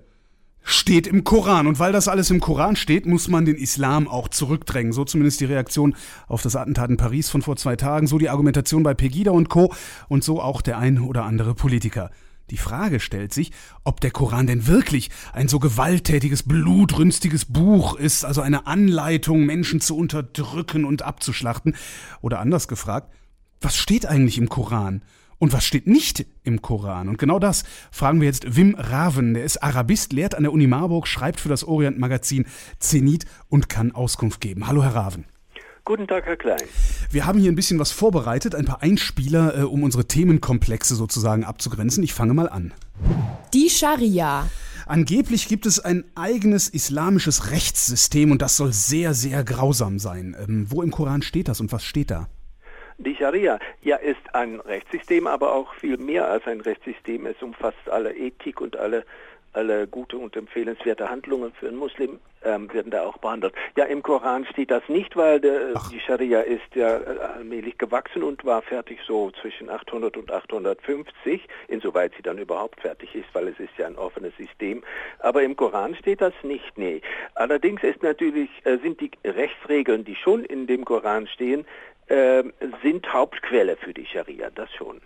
Steht im Koran. Und weil das alles im Koran steht, muss man den Islam auch zurückdrängen. So zumindest die Reaktion auf das Attentat in Paris von vor zwei Tagen, so die Argumentation bei Pegida und Co. und so auch der ein oder andere Politiker. Die Frage stellt sich, ob der Koran denn wirklich ein so gewalttätiges, blutrünstiges Buch ist, also eine Anleitung, Menschen zu unterdrücken und abzuschlachten. Oder anders gefragt, was steht eigentlich im Koran? Und was steht nicht im Koran? Und genau das fragen wir jetzt Wim Raven. Der ist Arabist, lehrt an der Uni Marburg, schreibt für das Orient-Magazin Zenit und kann Auskunft geben. Hallo, Herr Raven. Guten Tag, Herr Klein. Wir haben hier ein bisschen was vorbereitet, ein paar Einspieler, äh, um unsere Themenkomplexe sozusagen abzugrenzen. Ich fange mal an. Die Scharia. Angeblich gibt es ein eigenes islamisches Rechtssystem und das soll sehr, sehr grausam sein. Ähm, wo im Koran steht das und was steht da? Die Scharia ja ist ein Rechtssystem, aber auch viel mehr als ein Rechtssystem. Es umfasst alle Ethik und alle alle gute und empfehlenswerte Handlungen für einen Muslim ähm, werden da auch behandelt. Ja, im Koran steht das nicht, weil der, die Scharia ist ja äh, allmählich gewachsen und war fertig so zwischen 800 und 850, insoweit sie dann überhaupt fertig ist, weil es ist ja ein offenes System. Aber im Koran steht das nicht, nee. Allerdings ist natürlich, äh, sind die Rechtsregeln, die schon in dem Koran stehen, äh, sind Hauptquelle für die Scharia, das schon.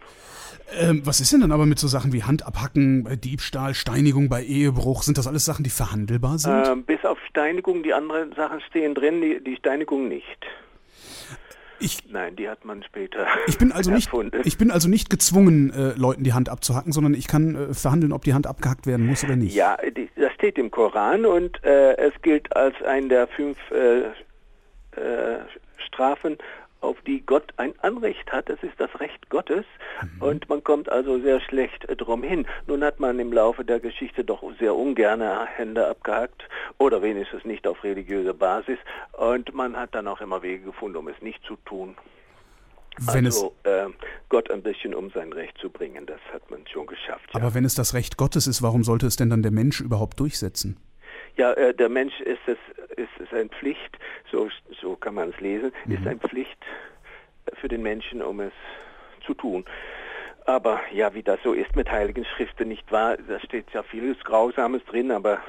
Ähm, was ist denn dann aber mit so Sachen wie Hand abhacken, bei Diebstahl, Steinigung bei Ehebruch? Sind das alles Sachen, die verhandelbar sind? Ähm, bis auf Steinigung, die anderen Sachen stehen drin, die, die Steinigung nicht. Ich, Nein, die hat man später ich, bin also nicht, erfunden. ich bin also nicht gezwungen, äh, Leuten die Hand abzuhacken, sondern ich kann äh, verhandeln, ob die Hand abgehackt werden muss oder nicht. ja, die, das steht im Koran und äh, es gilt als eine der fünf äh, äh, Strafen, auf die Gott ein Anrecht hat. Das ist das Recht Gottes und man kommt also sehr schlecht äh, drum hin. Nun hat man im Laufe der Geschichte doch sehr ungern Hände abgehackt oder wenigstens nicht auf religiöser Basis und man hat dann auch immer Wege gefunden, um es nicht zu tun. Wenn es, also äh, Gott ein bisschen um sein Recht zu bringen, das hat man schon geschafft. Ja. aber wenn es das Recht Gottes ist, warum sollte es denn dann der Mensch überhaupt durchsetzen? Ja, äh, der Mensch ist es ist es eine Pflicht, so so kann man es lesen, ist eine Pflicht für den Menschen, um es zu tun. Aber ja, wie das so ist mit heiligen Schriften, nicht wahr? Da steht ja vieles Grausames drin, aber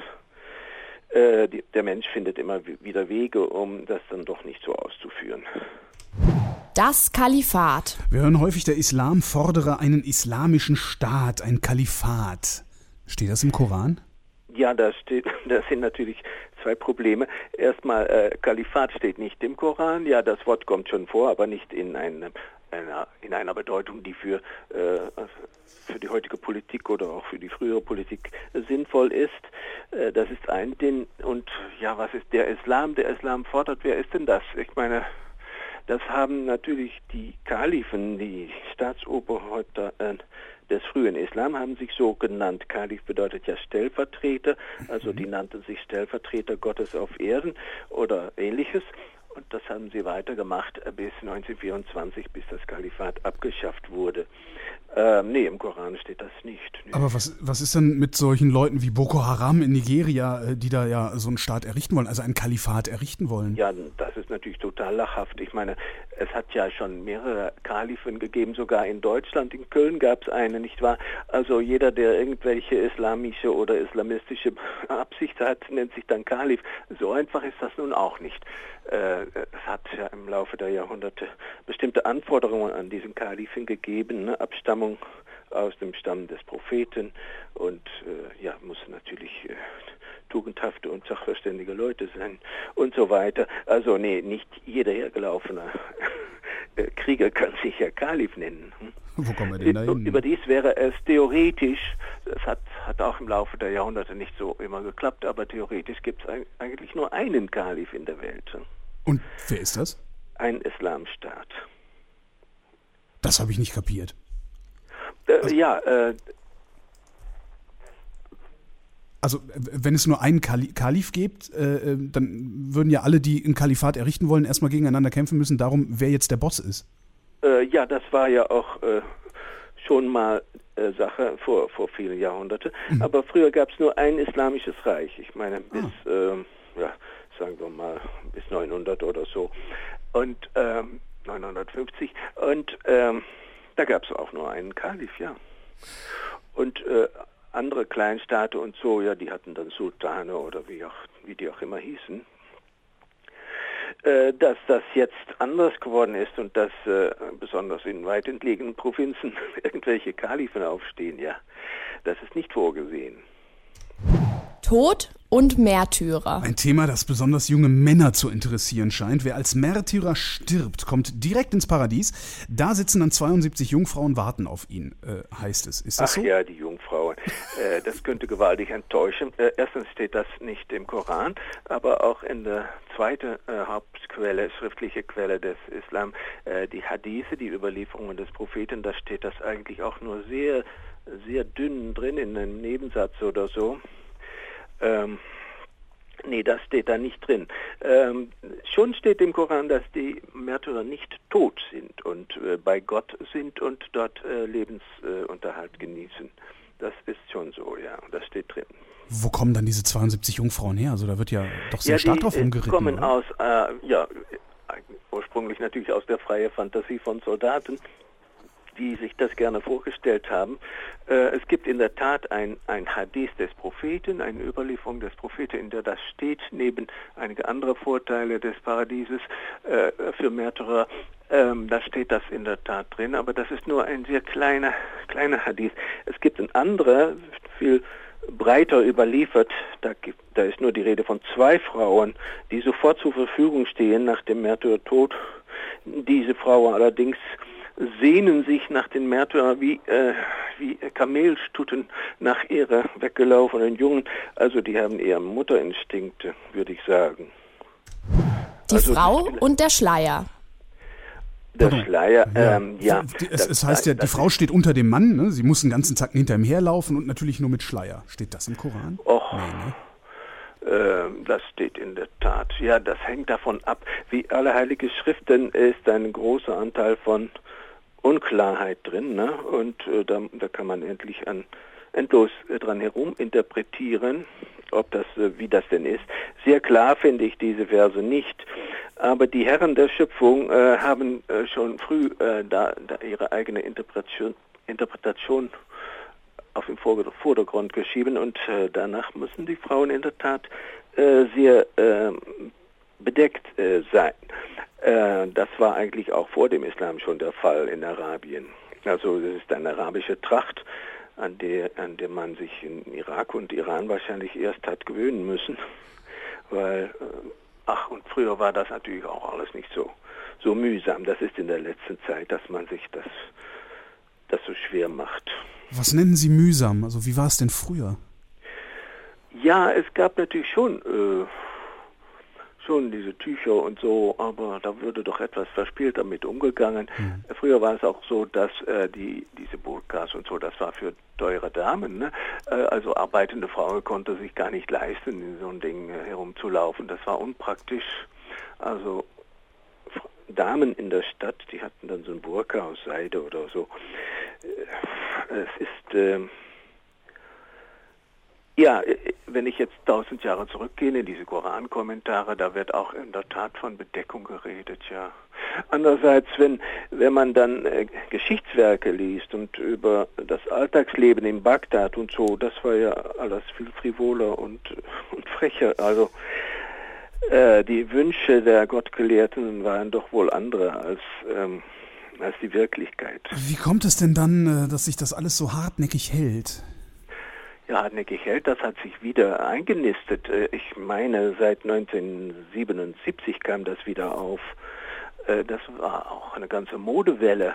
äh, die, der Mensch findet immer wi- wieder Wege, um das dann doch nicht so auszuführen. Das Kalifat. Wir hören häufig, der Islam fordere einen islamischen Staat, ein Kalifat. Steht das im Koran? Ja, da steht, das sind natürlich zwei Probleme. Erstmal, äh, Kalifat steht nicht im Koran. Ja, das Wort kommt schon vor, aber nicht in einem, einer, in einer Bedeutung, die für, äh, für die heutige Politik oder auch für die frühere Politik sinnvoll ist. Äh, das ist ein Ding. Und ja, was ist der Islam? Der Islam fordert, wer ist denn das? Ich meine, das haben natürlich die Kalifen, die Staatsoberhäupter äh, des frühen Islam, haben sich so genannt. Kalif bedeutet ja Stellvertreter, also die nannten sich Stellvertreter Gottes auf Erden oder ähnliches. Und das haben sie weitergemacht äh, bis 1924, bis das Kalifat abgeschafft wurde. Ähm, nee, im Koran steht das nicht. Nee. Aber was, was ist denn mit solchen Leuten wie Boko Haram in Nigeria, äh, die da ja so einen Staat errichten wollen, also ein Kalifat errichten wollen? Ja, das ist natürlich total lachhaft. Ich meine, es hat ja schon mehrere Kalifen gegeben, sogar in Deutschland. In Köln gab es eine, nicht wahr? Also jeder, der irgendwelche islamische oder islamistische Absicht hat, nennt sich dann Kalif. So einfach ist das nun auch nicht. Äh, es hat ja im Laufe der Jahrhunderte bestimmte Anforderungen an diesen Kalifen gegeben, ne? Abstammung aus dem Stamm des Propheten und äh, ja, muss natürlich äh, tugendhafte und sachverständige Leute sein und so weiter. Also nee, nicht jeder hergelaufene äh, Krieger kann sich ja Kalif nennen. Hm? Wo kommen wir denn da hin? Überdies wäre es theoretisch, es hat, hat auch im Laufe der Jahrhunderte nicht so immer geklappt, aber theoretisch gibt es eigentlich nur einen Kalif in der Welt. Und wer ist das? Ein Islamstaat. Das habe ich nicht kapiert. Äh, ja, äh, Also, wenn es nur einen Kali Kalif gibt, äh, äh, dann würden ja alle, die ein Kalifat errichten wollen, erstmal gegeneinander kämpfen müssen, darum, wer jetzt der Boss ist. Äh, ja, das war ja auch äh, schon mal Sache vor, vor vielen Jahrhunderten. Aber früher gab es nur ein islamisches Reich. Ich meine, bis, ähm, ja, sagen wir mal, bis 900 oder so. Und ähm, 950. Und ähm, da gab es auch nur einen Kalif, ja. Und äh, andere Kleinstaaten und so, ja, die hatten dann Sultane oder wie, auch, wie die auch immer hießen. Äh, dass das jetzt anders geworden ist und dass äh, besonders in weit entlegenen Provinzen irgendwelche Kalifen aufstehen, ja, das ist nicht vorgesehen. Tod und Märtyrer. Ein Thema, das besonders junge Männer zu interessieren scheint. Wer als Märtyrer stirbt, kommt direkt ins Paradies. Da sitzen dann 72 Jungfrauen, warten auf ihn, äh, heißt es. Ist das Ach so? ja, die Jungfrauen. Äh, das könnte gewaltig enttäuschen. Äh, erstens steht das nicht im Koran, aber auch in der zweiten äh, Hauptquelle, schriftliche Quelle des Islam, äh, die Hadithe, die Überlieferungen des Propheten, da steht das eigentlich auch nur sehr, sehr dünn drin in einem Nebensatz oder so. Ähm, Nee, das steht da nicht drin. Ähm, schon steht im Koran, dass die Märtyrer nicht tot sind und äh, bei Gott sind und dort äh, Lebensunterhalt genießen. Das ist schon so, ja, das steht drin. Wo kommen dann diese 72 Jungfrauen her? Also da wird ja doch sehr stark die drauf äh, rumgeritten. kommen oder? aus, äh, ja, äh, ursprünglich natürlich aus der freien Fantasie von Soldaten, die sich das gerne vorgestellt haben. Äh, es gibt in der Tat ein, ein Hadith des Propheten, eine Überlieferung des Propheten, in der das steht, neben einige andere Vorteile des Paradieses äh, für Märtyrer. Ähm, da steht das in der Tat drin, aber das ist nur ein sehr kleiner, kleiner Hadith. Es gibt ein anderer, viel breiter überliefert, da, gibt, da ist nur die Rede von zwei Frauen, die sofort zur Verfügung stehen nach dem Märtyrertod. Diese Frauen allerdings sehnen sich nach den Märtyrern wie, äh, wie Kamelstutten nach ihrer weggelaufenen Jungen. Also die haben eher Mutterinstinkte, würde ich sagen. Die Also, Frau das- und der Schleier. Der Schleier, ähm, ja. Die- Es, es heißt ja, die Frau steht unter dem Mann, ne? sie muss den ganzen Tag hinter ihm herlaufen und natürlich nur mit Schleier. Steht das im Koran? Och, Nee, ne? ähm, das steht in der Tat. Ja, das hängt davon ab. Wie alle heilige Schriften ist ein großer Anteil von Unklarheit drin. Ne? Und äh, da, da kann man endlich an, endlos äh, dran herum interpretieren, ob das, äh, wie das denn ist. Sehr klar finde ich diese Verse nicht. Aber die Herren der Schöpfung äh, haben äh, schon früh äh, da, da ihre eigene Interpretation, Interpretation auf den Vorder- Vordergrund geschieben und danach müssen die Frauen in der Tat sehr bedeckt äh, sein. Äh, das war eigentlich auch vor dem Islam schon der Fall in Arabien. Also es ist eine arabische Tracht, an der, an der man sich in Irak und Iran wahrscheinlich erst hat gewöhnen müssen, weil äh, ach und früher war das natürlich auch alles nicht so so mühsam. Das ist in der letzten Zeit, dass man sich das das so schwer macht. Was nennen Sie mühsam? Also wie war es denn früher? Ja, es gab natürlich schon, äh, schon diese Tücher und so, aber da würde doch etwas verspielt damit umgegangen. Äh, Früher war es auch so, dass äh, die diese Burkas und so, das war für teure Damen. Ne? Äh, also arbeitende Frau konnte sich gar nicht leisten, in so ein Ding äh, herumzulaufen. Das war unpraktisch. Also Damen in der Stadt, die hatten dann so ein Burka aus Seide oder so. es ist, ähm, ja, äh, wenn ich jetzt tausend Jahre zurückgehe in diese Korankommentare, da wird auch in der Tat von Bedeckung geredet, ja. Andererseits, wenn, wenn man dann äh, Geschichtswerke liest und über das Alltagsleben in Bagdad und so, das war ja alles viel frivoler und, und frecher. Also äh, die Wünsche der Gottgelehrten waren doch wohl andere als, ähm, als die Wirklichkeit. Wie kommt es denn dann, äh, dass sich das alles so hartnäckig hält? Ja, hartnäckig hält, das hat sich wieder eingenistet. Äh, Ich meine, seit 1977 kam das wieder auf. Äh, Das war auch eine ganze Modewelle.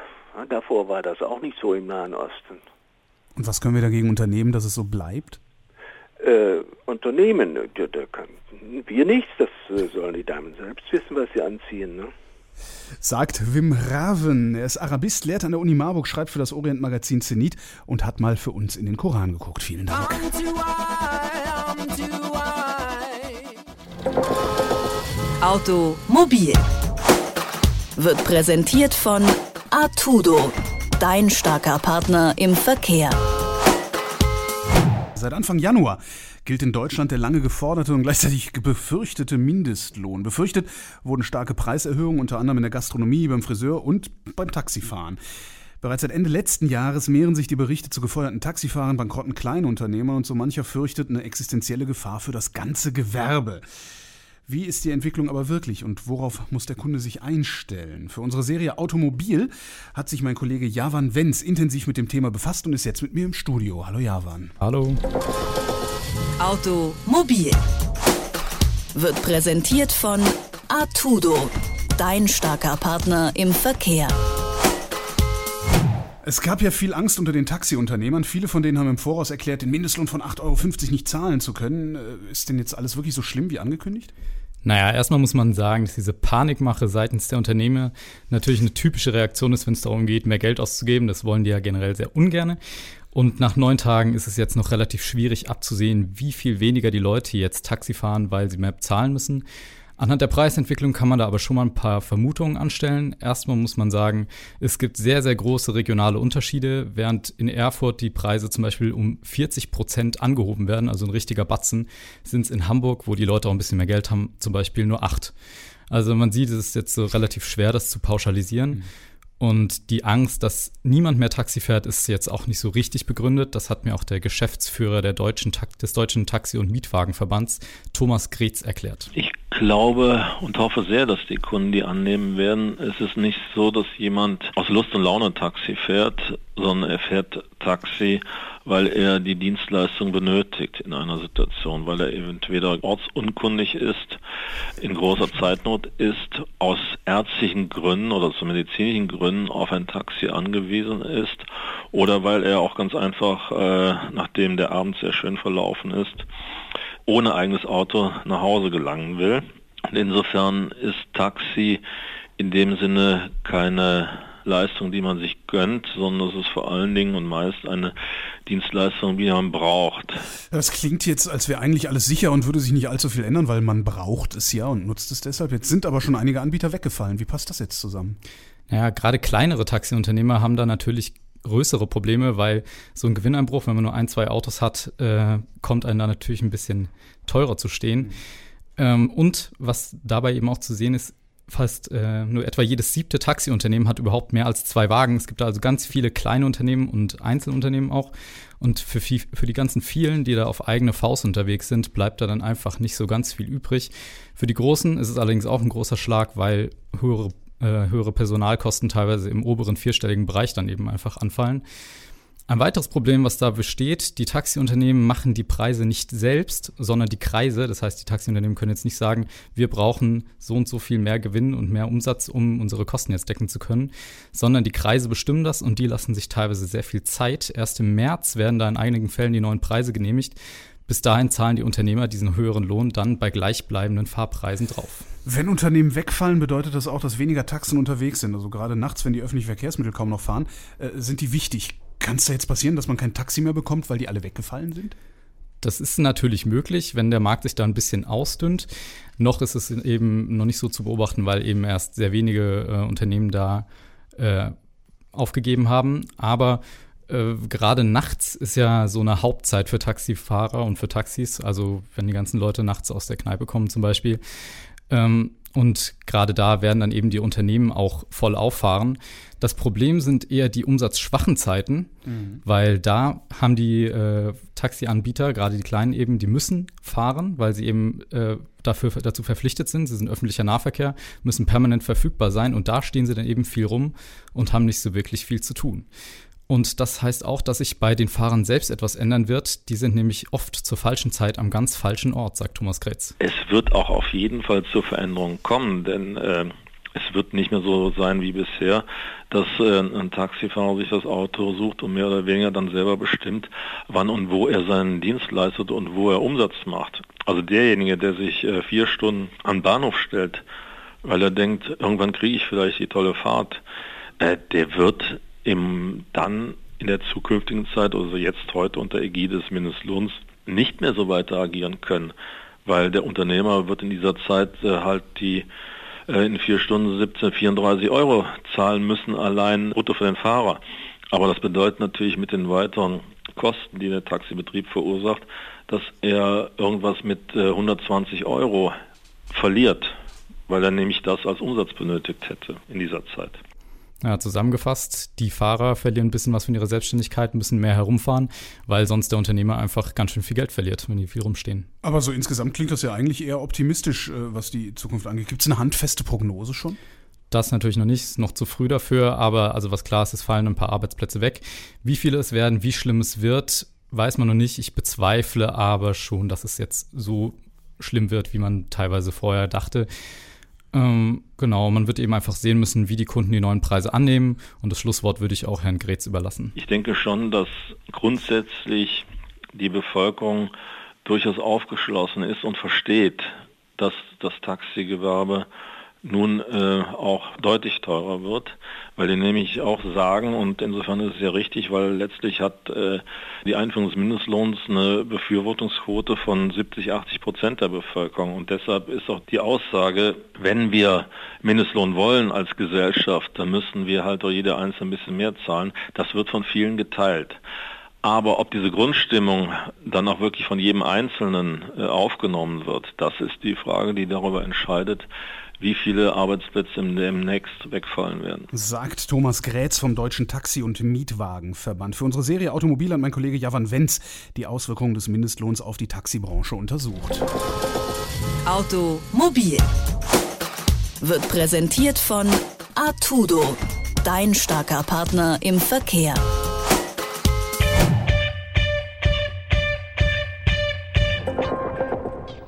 Davor war das auch nicht so im Nahen Osten. Und was können wir dagegen unternehmen, dass es so bleibt? Äh, Unternehmen, da, da kann wir nichts, das äh, sollen die Damen selbst wissen, was sie anziehen. Ne? Sagt Wim Raven. Er ist Arabist, lehrt an der Uni Marburg, schreibt für das Orient-Magazin Zenit und hat mal für uns in den Koran geguckt. Vielen Dank. Automobil wird präsentiert von Artudo, dein starker Partner im Verkehr. Seit Anfang Januar gilt in Deutschland der lange geforderte und gleichzeitig befürchtete Mindestlohn. Befürchtet wurden starke Preiserhöhungen, unter anderem in der Gastronomie, beim Friseur und beim Taxifahren. Bereits seit Ende letzten Jahres mehren sich die Berichte zu gefeuerten Taxifahrern, bankrotten Kleinunternehmern und so mancher fürchtet eine existenzielle Gefahr für das ganze Gewerbe. Wie ist die Entwicklung aber wirklich und worauf muss der Kunde sich einstellen? Für unsere Serie Automobil hat sich mein Kollege Javan Wenz intensiv mit dem Thema befasst und ist jetzt mit mir im Studio. Hallo Javan. Hallo. Automobil wird präsentiert von Artudo, dein starker Partner im Verkehr. Es gab ja viel Angst unter den Taxiunternehmern. Viele von denen haben im Voraus erklärt, den Mindestlohn von 8,50 Euro nicht zahlen zu können. Äh, Ist denn jetzt alles wirklich so schlimm wie angekündigt? Naja, erstmal muss man sagen, dass diese Panikmache seitens der Unternehmer natürlich eine typische Reaktion ist, wenn es darum geht, mehr Geld auszugeben. Das wollen die ja generell sehr ungerne. Und nach neun Tagen ist es jetzt noch relativ schwierig abzusehen, wie viel weniger die Leute jetzt Taxi fahren, weil sie mehr zahlen müssen. Anhand der Preisentwicklung kann man da aber schon mal ein paar Vermutungen anstellen. Erstmal muss man sagen, es gibt sehr, sehr große regionale Unterschiede. Während in Erfurt die Preise zum Beispiel um 40 Prozent angehoben werden, also ein richtiger Batzen, sind es in Hamburg, wo die Leute auch ein bisschen mehr Geld haben, zum Beispiel nur acht. Also man sieht, es ist jetzt so relativ schwer, das zu pauschalisieren. Und die Angst, dass niemand mehr Taxi fährt, ist jetzt auch nicht so richtig begründet. Das hat mir auch der Geschäftsführer der deutschen, des Deutschen Taxi- und Mietwagenverbands, Thomas Gretz, erklärt. Ich glaube und hoffe sehr, dass die Kunden die annehmen werden. Es ist nicht so, dass jemand aus Lust und Laune Taxi fährt, sondern er fährt Taxi, weil er die Dienstleistung benötigt in einer Situation, weil er entweder ortsunkundig ist, in großer Zeitnot ist, aus ärztlichen Gründen oder zu medizinischen Gründen auf ein Taxi angewiesen ist oder weil er auch ganz einfach, äh, nachdem der Abend sehr schön verlaufen ist, ohne eigenes Auto nach Hause gelangen will. Und insofern ist Taxi in dem Sinne keine Leistung, die man sich gönnt, sondern es ist vor allen Dingen und meist eine Dienstleistung, die man braucht. Das klingt jetzt, als wäre eigentlich alles sicher und würde sich nicht allzu viel ändern, weil man braucht es ja und nutzt es deshalb. Jetzt sind aber schon einige Anbieter weggefallen. Wie passt das jetzt zusammen? Ja, gerade kleinere Taxiunternehmer haben da natürlich größere Probleme, weil so ein Gewinneinbruch, wenn man nur ein, zwei Autos hat, äh, kommt einem da natürlich ein bisschen teurer zu stehen. Ähm, und was dabei eben auch zu sehen ist, fast äh, nur etwa jedes siebte Taxiunternehmen hat überhaupt mehr als zwei Wagen. Es gibt also ganz viele kleine Unternehmen und Einzelunternehmen auch. Und für, viel, für die ganzen vielen, die da auf eigene Faust unterwegs sind, bleibt da dann einfach nicht so ganz viel übrig. Für die Großen ist es allerdings auch ein großer Schlag, weil höhere, äh, höhere Personalkosten teilweise im oberen vierstelligen Bereich dann eben einfach anfallen. Ein weiteres Problem, was da besteht, die Taxiunternehmen machen die Preise nicht selbst, sondern die Kreise. Das heißt, die Taxiunternehmen können jetzt nicht sagen, wir brauchen so und so viel mehr Gewinn und mehr Umsatz, um unsere Kosten jetzt decken zu können, sondern die Kreise bestimmen das und die lassen sich teilweise sehr viel Zeit. Erst im März werden da in einigen Fällen die neuen Preise genehmigt. Bis dahin zahlen die Unternehmer diesen höheren Lohn dann bei gleichbleibenden Fahrpreisen drauf. Wenn Unternehmen wegfallen, bedeutet das auch, dass weniger Taxen unterwegs sind. Also gerade nachts, wenn die öffentlichen Verkehrsmittel kaum noch fahren, äh, sind die wichtig. Kann es da jetzt passieren, dass man kein Taxi mehr bekommt, weil die alle weggefallen sind? Das ist natürlich möglich, wenn der Markt sich da ein bisschen ausdünnt. Noch ist es eben noch nicht so zu beobachten, weil eben erst sehr wenige äh, Unternehmen da äh, aufgegeben haben. Aber äh, gerade nachts ist ja so eine Hauptzeit für Taxifahrer und für Taxis. Also wenn die ganzen Leute nachts aus der Kneipe kommen zum Beispiel. Ähm, und gerade da werden dann eben die Unternehmen auch voll auffahren. Das Problem sind eher die umsatzschwachen Zeiten, Mhm. weil da haben die äh, Taxianbieter, gerade die kleinen eben, die müssen fahren, weil sie eben äh, dafür, dazu verpflichtet sind. Sie sind öffentlicher Nahverkehr, müssen permanent verfügbar sein und da stehen sie dann eben viel rum und haben nicht so wirklich viel zu tun. Und das heißt auch, dass sich bei den Fahrern selbst etwas ändern wird. Die sind nämlich oft zur falschen Zeit am ganz falschen Ort, sagt Thomas Kretz. Es wird auch auf jeden Fall zur Veränderung kommen, denn äh, es wird nicht mehr so sein wie bisher, dass äh, ein Taxifahrer sich das Auto sucht und mehr oder weniger dann selber bestimmt, wann und wo er seinen Dienst leistet und wo er Umsatz macht. Also derjenige, der sich äh, vier Stunden am Bahnhof stellt, weil er denkt, irgendwann kriege ich vielleicht die tolle Fahrt, äh, der wird im dann in der zukünftigen Zeit, also jetzt heute unter Ägide des Mindestlohns, nicht mehr so weiter agieren können, weil der Unternehmer wird in dieser Zeit äh, halt die äh, in vier Stunden 17, 34 Euro zahlen müssen, allein brutto für den Fahrer. Aber das bedeutet natürlich mit den weiteren Kosten, die der Taxibetrieb verursacht, dass er irgendwas mit äh, 120 Euro verliert, weil er nämlich das als Umsatz benötigt hätte in dieser Zeit. Ja, zusammengefasst, die Fahrer verlieren ein bisschen was von ihrer Selbstständigkeit, müssen mehr herumfahren, weil sonst der Unternehmer einfach ganz schön viel Geld verliert, wenn die viel rumstehen. Aber so insgesamt klingt das ja eigentlich eher optimistisch, äh, was die Zukunft angeht. Gibt es eine handfeste Prognose schon? Das natürlich noch nicht, ist noch zu früh dafür, aber also was klar ist, es fallen ein paar Arbeitsplätze weg. Wie viele es werden, wie schlimm es wird, weiß man noch nicht. Ich bezweifle aber schon, dass es jetzt so schlimm wird, wie man teilweise vorher dachte. Ähm, genau, man wird eben einfach sehen müssen, wie die Kunden die neuen Preise annehmen. Und das Schlusswort würde ich auch Herrn Gretz überlassen. Ich denke schon, dass grundsätzlich die Bevölkerung durchaus aufgeschlossen ist und versteht, dass das Taxigewerbe nun äh, auch deutlich teurer wird, weil die nämlich auch sagen, und insofern ist es ja richtig, weil letztlich hat äh, die Einführung des Mindestlohns eine Befürwortungsquote von 70, 80 Prozent der Bevölkerung. Und deshalb ist auch die Aussage, wenn wir Mindestlohn wollen als Gesellschaft, dann müssen wir halt auch jeder Einzelne ein bisschen mehr zahlen. Das wird von vielen geteilt. Aber ob diese Grundstimmung dann auch wirklich von jedem Einzelnen äh, aufgenommen wird, das ist die Frage, die darüber entscheidet, wie viele Arbeitsplätze im- demnächst wegfallen werden. Sagt Thomas Grätz vom Deutschen Taxi- und Mietwagenverband. Für unsere Serie Automobil hat mein Kollege Javan Wenz die Auswirkungen des Mindestlohns auf die Taxibranche untersucht. Automobil wird präsentiert von Artudo, dein starker Partner im Verkehr.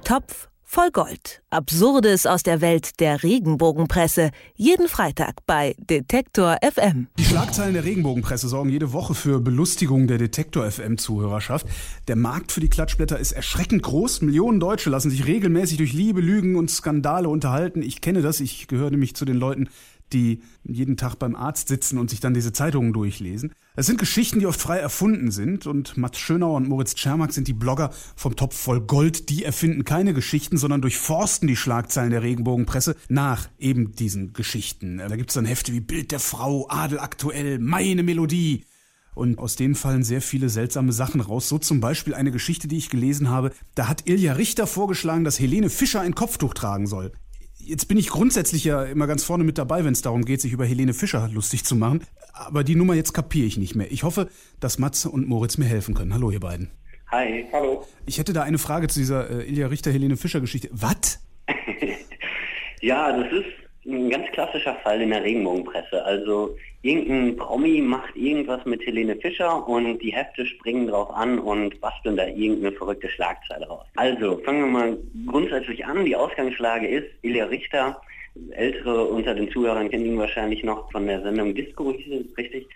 Topf voll Gold. Absurdes aus der Welt der Regenbogenpresse. Jeden Freitag bei Detektor FM. Die Schlagzeilen der Regenbogenpresse sorgen jede Woche für Belustigung der Detektor FM-Zuhörerschaft. Der Markt für die Klatschblätter ist erschreckend groß. Millionen Deutsche lassen sich regelmäßig durch Liebe, Lügen und Skandale unterhalten. Ich kenne das. Ich gehöre nämlich zu den Leuten, die jeden Tag beim Arzt sitzen und sich dann diese Zeitungen durchlesen. Es sind Geschichten, die oft frei erfunden sind und Mats Schönauer und Moritz Czermak sind die Blogger vom Topf voll Gold. Die erfinden keine Geschichten, sondern durchforsten die Schlagzeilen der Regenbogenpresse nach eben diesen Geschichten. Da gibt's dann Hefte wie Bild der Frau, Adel aktuell, Meine Melodie. Und aus denen fallen sehr viele seltsame Sachen raus. So zum Beispiel eine Geschichte, die ich gelesen habe. Da hat Ilja Richter vorgeschlagen, dass Helene Fischer ein Kopftuch tragen soll. Jetzt bin ich grundsätzlich ja immer ganz vorne mit dabei, wenn es darum geht, sich über Helene Fischer lustig zu machen. Aber die Nummer jetzt kapiere ich nicht mehr. Ich hoffe, dass Matze und Moritz mir helfen können. Hallo, ihr beiden. Hi, hallo. Ich hätte da eine Frage zu dieser äh, Ilja Richter-Helene Fischer-Geschichte. Was? Ja, das ist ein ganz klassischer Fall in der Regenbogenpresse. Also irgendein Promi macht irgendwas mit Helene Fischer und die Hefte springen drauf an und basteln da irgendeine verrückte Schlagzeile raus. Also fangen wir mal grundsätzlich an. Die Ausgangslage ist, Ilja Richter, ältere unter den Zuhörern kennen ihn wahrscheinlich noch von der Sendung Disco, richtig.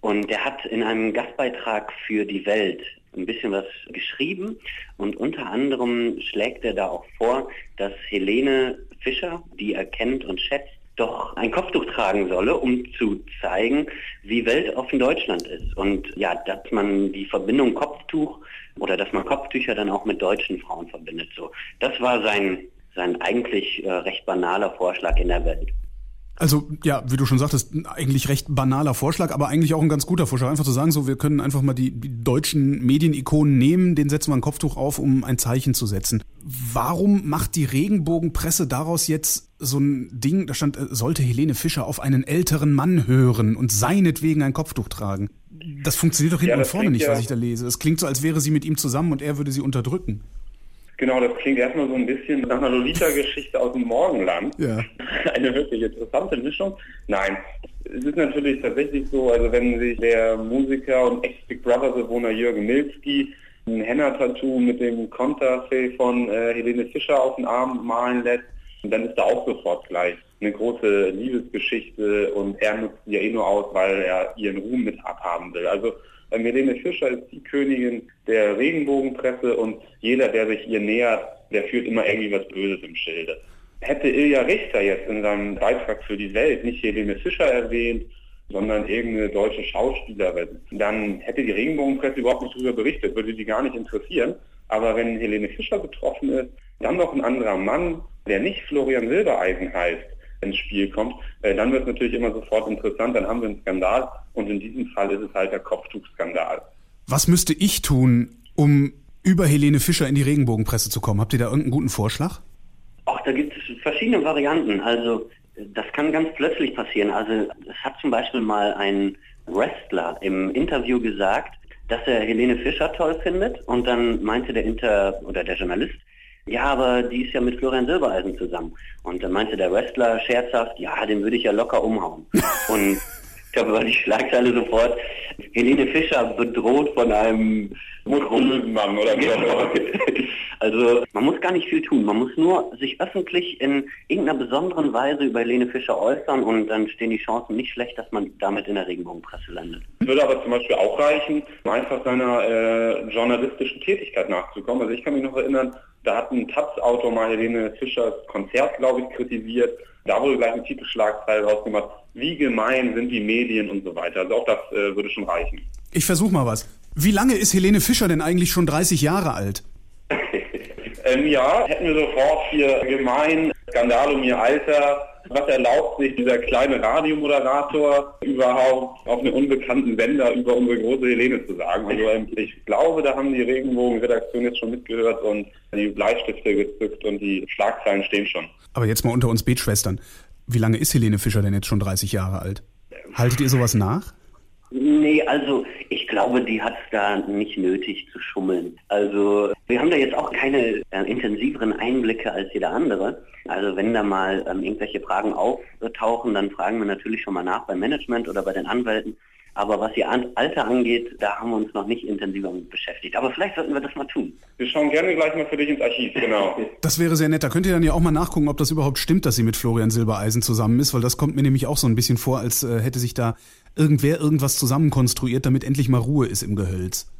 Und der hat in einem Gastbeitrag für die Welt ein bisschen was geschrieben und unter anderem schlägt er da auch vor, dass Helene Fischer, die er kennt und schätzt, doch ein Kopftuch tragen solle, um zu zeigen, wie weltoffen Deutschland ist. Und ja, dass man die Verbindung Kopftuch oder dass man Kopftücher dann auch mit deutschen Frauen verbindet. So, das war sein, sein eigentlich äh, recht banaler Vorschlag in der Welt. Also ja, wie du schon sagtest, eigentlich recht banaler Vorschlag, aber eigentlich auch ein ganz guter Vorschlag. Einfach zu sagen, so wir können einfach mal die, die deutschen Medienikonen nehmen, den setzen wir ein Kopftuch auf, um ein Zeichen zu setzen. Warum macht die Regenbogenpresse daraus jetzt so ein Ding, da stand, äh, sollte Helene Fischer auf einen älteren Mann hören und seinetwegen ein Kopftuch tragen? Das funktioniert doch hinten Ja, und vorne nicht, ja- was ich da lese. Es klingt so, als wäre sie mit ihm zusammen und er würde sie unterdrücken. Genau, das klingt erstmal so ein bisschen nach einer Lolita-Geschichte aus dem Morgenland. Ja. Eine wirklich interessante Mischung. Nein, es ist natürlich tatsächlich so, also wenn sich der Musiker und Ex-Big Brother-Bewohner Jürgen Milski ein Henna-Tattoo mit dem Konterfei von äh, Helene Fischer auf den Arm malen lässt, dann ist da auch sofort gleich eine große Liebesgeschichte und er nutzt sie ja eh nur aus, weil er ihren Ruhm mit abhaben will. Also Helene Fischer ist die Königin der Regenbogenpresse und jeder, der sich ihr nähert, der führt immer irgendwie was Böses im Schilde. Hätte Ilja Richter jetzt in seinem Beitrag für die Welt nicht Helene Fischer erwähnt, sondern irgendeine deutsche Schauspielerin, dann hätte die Regenbogenpresse überhaupt nicht darüber berichtet, würde die gar nicht interessieren. Aber wenn Helene Fischer betroffen ist, dann noch ein anderer Mann, der nicht Florian Silbereisen heißt, ins Spiel kommt, äh, dann wird es natürlich immer sofort interessant, dann haben wir einen Skandal und in diesem Fall ist es halt der Kopftuchskandal. Was müsste ich tun, um über Helene Fischer in die Regenbogenpresse zu kommen? Habt ihr da irgendeinen guten Vorschlag? Auch da gibt es verschiedene Varianten. Also das kann ganz plötzlich passieren. Also es hat zum Beispiel mal ein Wrestler im Interview gesagt, dass er Helene Fischer toll findet und dann meinte der Inter oder der Journalist, ja, aber die ist ja mit Florian Silbereisen zusammen. Und dann meinte der Wrestler scherzhaft, ja, den würde ich ja locker umhauen. und ich glaube, war die Schlagzeile sofort, Helene Fischer bedroht von einem muskulösen Mann oder wie auch immer. Also man muss gar nicht viel tun. Man muss nur sich öffentlich in irgendeiner besonderen Weise über Helene Fischer äußern und dann stehen die Chancen nicht schlecht, dass man damit in der Regenbogenpresse landet. Es würde aber zum Beispiel auch reichen, um einfach seiner äh, journalistischen Tätigkeit nachzukommen. Also ich kann mich noch erinnern, da hat ein Taz-Autor mal Helene Fischers Konzert, glaube ich, kritisiert. Da wurde gleich eine Titelschlagzeile rausgemacht, wie gemein sind die Medien und so weiter. Also auch das äh, würde schon reichen. Ich versuch mal was. Wie lange ist Helene Fischer denn eigentlich schon 30 Jahre alt? Ähm, ja, hätten wir sofort hier gemein, Skandal um ihr Alter. Was erlaubt sich dieser kleine Radiomoderator überhaupt auf einem unbekannten Sender über unsere große Helene zu sagen? Also ähm, ich glaube, da haben die Regenbogen-Redaktion jetzt schon mitgehört und die Bleistifte gezückt und die Schlagzeilen stehen schon. Aber jetzt mal unter uns Betschwestern. Wie lange ist Helene Fischer denn jetzt schon 30 Jahre alt? Haltet ihr sowas nach? Nee, also ich glaube, die hat da nicht nötig zu schummeln. Also wir haben da jetzt auch keine äh, intensiveren Einblicke als jeder andere. Also wenn da mal ähm, irgendwelche Fragen auftauchen, dann fragen wir natürlich schon mal nach beim Management oder bei den Anwälten. Aber was ihr Alter angeht, da haben wir uns noch nicht intensiver mit beschäftigt. Aber vielleicht sollten wir das mal tun. Wir schauen gerne gleich mal für dich ins Archiv, genau. Das wäre sehr nett. Da könnt ihr dann ja auch mal nachgucken, ob das überhaupt stimmt, dass sie mit Florian Silbereisen zusammen ist, weil das kommt mir nämlich auch so ein bisschen vor, als äh, hätte sich da irgendwer irgendwas zusammenkonstruiert, damit endlich mal Ruhe ist im Gehölz.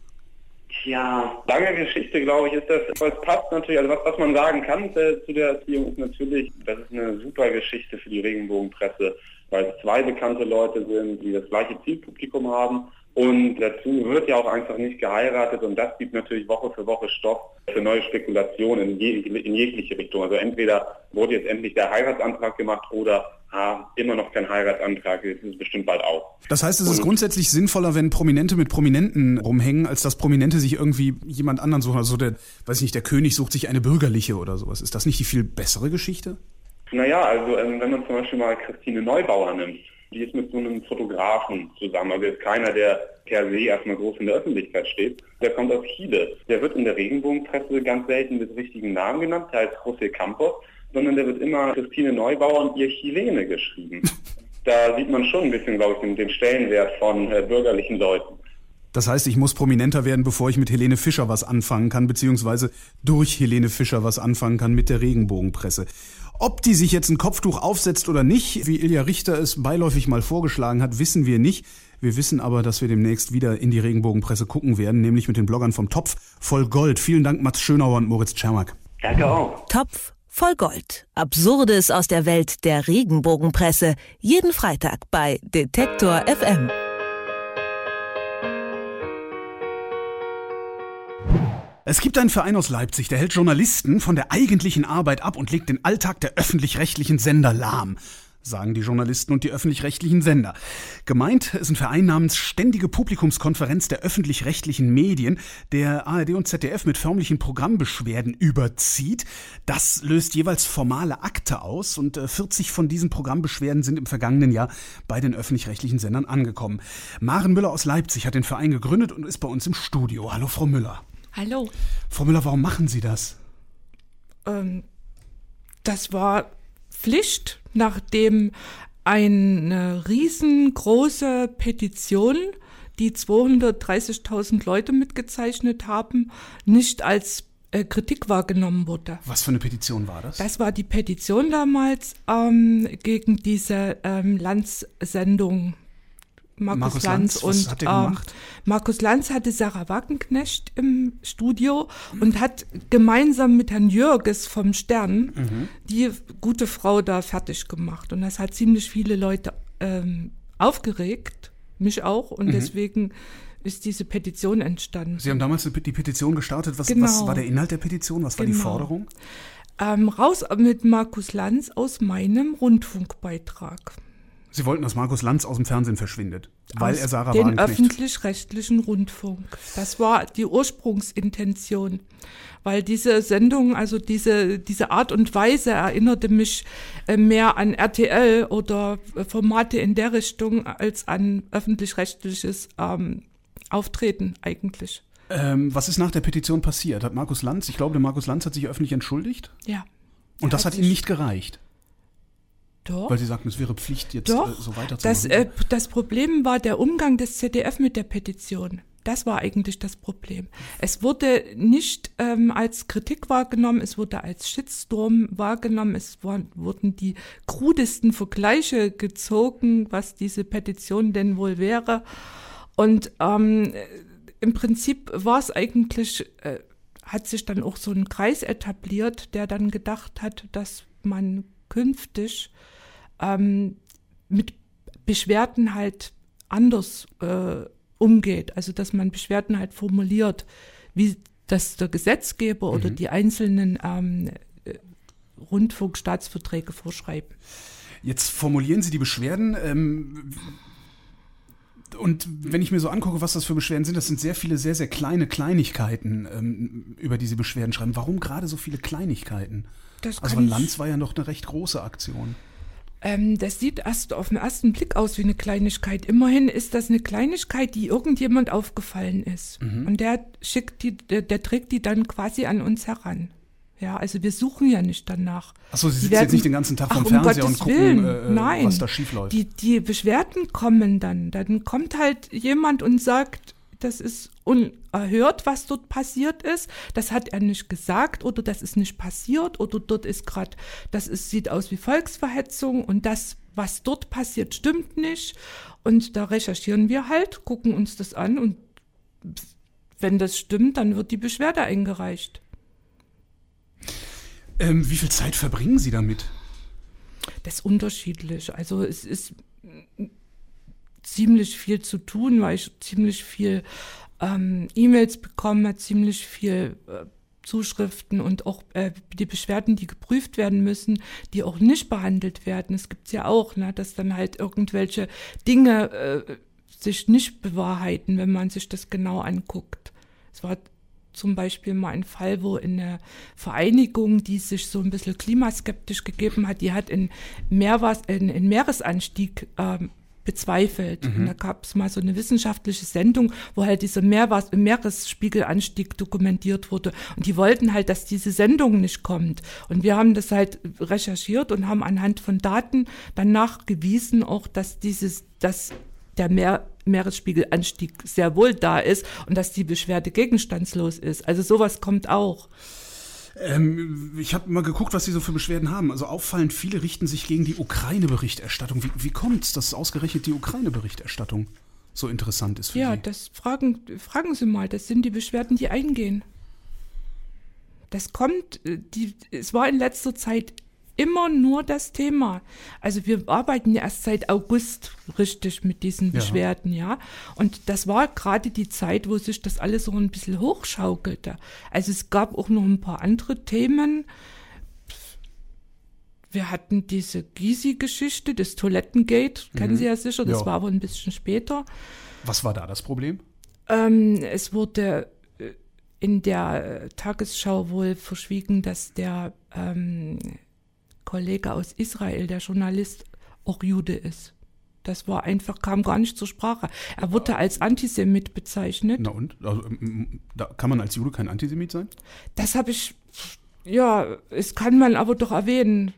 Tja. Lange Geschichte, glaube ich, ist das, aber es passt natürlich, also was, was man sagen kann äh, zu der Erziehung ist natürlich, das ist eine super Geschichte für die Regenbogenpresse, weil es zwei bekannte Leute sind, die das gleiche Zielpublikum haben und dazu wird ja auch einfach nicht geheiratet und das gibt natürlich Woche für Woche Stoff für neue Spekulationen in, je, in jegliche Richtung. Also entweder wurde jetzt endlich der Heiratsantrag gemacht oder ah, immer noch kein Heiratsantrag, jetzt ist es bestimmt bald auch. Das heißt, es ist grundsätzlich sinnvoller, wenn Prominente mit Prominenten rumhängen, als dass Prominente sich irgendwie jemand anderen suchen. Also der, weiß ich nicht, der König sucht sich eine bürgerliche oder sowas. Ist das nicht die viel bessere Geschichte? Naja, also ähm, wenn man zum Beispiel mal Christine Neubauer nimmt, die ist mit so einem Fotografen zusammen, also ist keiner, der per se erstmal groß in der Öffentlichkeit steht. Der kommt aus Chile. Der wird in der Regenbogenpresse ganz selten mit richtigen Namen genannt, der heißt José Campos, sondern der wird immer Christine Neubauer und ihr Chilene geschrieben. Da sieht man schon ein bisschen, glaube ich, den, den Stellenwert von äh, bürgerlichen Leuten. Das heißt, ich muss prominenter werden, bevor ich mit Helene Fischer was anfangen kann, beziehungsweise durch Helene Fischer was anfangen kann mit der Regenbogenpresse. Ob die sich jetzt ein Kopftuch aufsetzt oder nicht, wie Ilja Richter es beiläufig mal vorgeschlagen hat, wissen wir nicht. Wir wissen aber, dass wir demnächst wieder in die Regenbogenpresse gucken werden, nämlich mit den Bloggern vom Topf voll Gold. Vielen Dank, Mats Schönauer und Moritz Czermak. Danke auch. Topf voll Gold. Absurdes aus der Welt der Regenbogenpresse. Jeden Freitag bei Detektor FM. Es gibt einen Verein aus Leipzig, der hält Journalisten von der eigentlichen Arbeit ab und legt den Alltag der öffentlich-rechtlichen Sender lahm. sagen die Journalisten und die öffentlich-rechtlichen Sender. Gemeint ist ein Verein namens Ständige Publikumskonferenz der öffentlich-rechtlichen Medien, der ARD und ZDF mit förmlichen Programmbeschwerden überzieht. Das löst jeweils formale Akte aus und äh, 40 von diesen Programmbeschwerden sind im vergangenen Jahr bei den öffentlich-rechtlichen Sendern angekommen. Maren Müller aus Leipzig hat den Verein gegründet und ist bei uns im Studio. Hallo, Frau Müller. Hallo. Frau Müller, warum machen Sie das? Ähm, das war Pflicht, nachdem eine riesengroße Petition, die 230.000 Leute mitgezeichnet haben, nicht als äh, Kritik wahrgenommen wurde. Was für eine Petition war das? Das war die Petition damals ähm, gegen diese ähm, Lanz-Sendung. Markus, Markus Lanz, Lanz, und hat ähm? Markus Lanz hatte Sarah Wagenknecht im Studio und hat gemeinsam mit Herrn Jürges vom Stern Mhm. die gute Frau da fertig gemacht. Und das hat ziemlich viele Leute ähm, aufgeregt, mich auch. Und Mhm. deswegen ist diese Petition entstanden. Sie haben damals die Petition gestartet. Was, Genau. was war der Inhalt der Petition? Was war die Genau. Forderung? Ähm, raus mit Markus Lanz aus meinem Rundfunkbeitrag. Sie wollten, dass Markus Lanz aus dem Fernsehen verschwindet, weil aus er Sarah den öffentlich-rechtlichen Rundfunk. Das war die Ursprungsintention, weil diese Sendung, also diese, diese Art und Weise erinnerte mich äh, mehr an RTL oder äh, Formate in der Richtung als an öffentlich-rechtliches ähm, Auftreten eigentlich. Ähm, was ist nach der Petition passiert? Hat Markus Lanz, ich glaube, der Markus Lanz hat sich öffentlich entschuldigt Ja. und das hat sich- nicht gereicht, Doch. weil Sie sagten, es wäre Pflicht, jetzt Doch, äh, so weiterzumachen. das, äh, das Problem war der Umgang des ZDF mit der Petition. Das war eigentlich das Problem. Es wurde nicht ähm, als Kritik wahrgenommen, es wurde als Shitstorm wahrgenommen, es waren, wurden die krudesten Vergleiche gezogen, was diese Petition denn wohl wäre. Und ähm, im Prinzip war es eigentlich, äh, hat sich dann auch so ein Kreis etabliert, der dann gedacht hat, dass man künftig ähm, mit Beschwerden halt anders äh, umgeht. Also dass man Beschwerden halt formuliert, wie das der Gesetzgeber oder Mhm. die einzelnen ähm, äh, Rundfunkstaatsverträge vorschreiben. Jetzt formulieren Sie die Beschwerden. Ähm, und wenn ich mir so angucke, was das für Beschwerden sind, das sind sehr viele, sehr, sehr kleine Kleinigkeiten, ähm, über die Sie Beschwerden schreiben. Warum gerade so viele Kleinigkeiten? Das also Lanz war ja noch eine recht große Aktion. Ähm, das sieht erst auf den ersten Blick aus wie eine Kleinigkeit. Immerhin ist das eine Kleinigkeit, die irgendjemand aufgefallen ist. Mhm. Und der schickt die, der, der trägt die dann quasi an uns heran. Ja, also wir suchen ja nicht danach. Ach so, Sie sitzen werden- jetzt nicht den ganzen Tag Ach, vorm um Fernseher Gottes und gucken, Willen. äh, äh, Nein. was da schiefläuft. Die, die Beschwerden kommen dann. Dann kommt halt jemand und sagt, das ist unerhört, was dort passiert ist. Das hat er nicht gesagt oder das ist nicht passiert oder dort ist gerade, das ist, sieht aus wie Volksverhetzung und das, was dort passiert, stimmt nicht. Und da recherchieren wir halt, gucken uns das an und wenn das stimmt, dann wird die Beschwerde eingereicht. Ähm, wie viel Zeit verbringen Sie damit? Das ist unterschiedlich. Also es ist ziemlich viel zu tun, weil ich ziemlich viel ähm, E-Mails bekomme, ziemlich viel äh, Zuschriften und auch äh, die Beschwerden, die geprüft werden müssen, die auch nicht behandelt werden. Es gibt ja auch, ne, dass dann halt irgendwelche Dinge äh, sich nicht bewahrheiten, wenn man sich das genau anguckt. Es war zum Beispiel mal ein Fall, wo in einer Vereinigung, die sich so ein bisschen klimaskeptisch gegeben hat, die hat in Meerwas, in, in Meeresanstieg ähm, bezweifelt. Mhm. Und da gab es mal so eine wissenschaftliche Sendung, wo halt dieser Meerwas, Meeresspiegelanstieg dokumentiert wurde. Und die wollten halt, dass diese Sendung nicht kommt. Und wir haben das halt recherchiert und haben anhand von Daten dann nachgewiesen, auch dass dieses, dass der Meer, Meeresspiegelanstieg sehr wohl da ist und dass die Beschwerde gegenstandslos ist. Also sowas kommt auch. Ähm, ich habe mal geguckt, was Sie so für Beschwerden haben. Also auffallend viele richten sich gegen die Ukraine-Berichterstattung. Wie, wie kommt es, dass ausgerechnet die Ukraine-Berichterstattung so interessant ist für Ja, Sie? das fragen, fragen Sie mal, das sind die Beschwerden, die eingehen. Das kommt, äh, die, es war in letzter Zeit immer nur das Thema. Also wir arbeiten ja erst seit August richtig mit diesen Ja. Beschwerden, ja. Und das war gerade die Zeit, wo sich das alles so ein bisschen hochschaukelte. Also es gab auch noch ein paar andere Themen, wir hatten diese Gysi-Geschichte, das Toilettengate, kennen Mhm. Sie ja sicher, das Ja. war aber ein bisschen später. Was war da das Problem? Ähm, es wurde äh, in der äh, Tagesschau wohl verschwiegen, dass der ähm, Kollege aus Israel, der Journalist, auch Jude ist. Das war einfach, kam gar nicht zur Sprache. Er wurde als Antisemit bezeichnet. Na und? Also, da kann man als Jude kein Antisemit sein? Das habe ich, ja, es kann man aber doch erwähnen.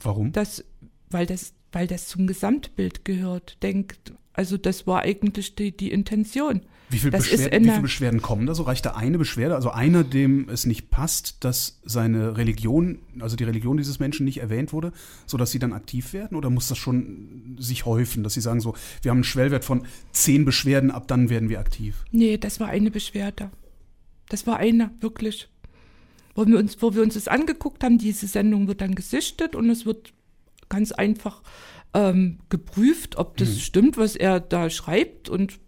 Warum? Das, weil das, weil das zum Gesamtbild gehört. Denkt, also das war eigentlich die, die Intention. Wie viele, das Beschwerden, wie viele Beschwerden kommen da so? Reicht da eine Beschwerde? Also einer, dem es nicht passt, dass seine Religion, also die Religion dieses Menschen nicht erwähnt wurde, sodass sie dann aktiv werden? Oder muss das schon sich häufen, dass sie sagen so, wir haben einen Schwellwert von zehn Beschwerden, ab dann werden wir aktiv? Nee, das war eine Beschwerde. Das war eine, wirklich. Wo wir uns, wo wir uns das angeguckt haben, diese Sendung wird dann gesichtet und es wird ganz einfach ähm, geprüft, ob das Mhm. stimmt, was er da schreibt und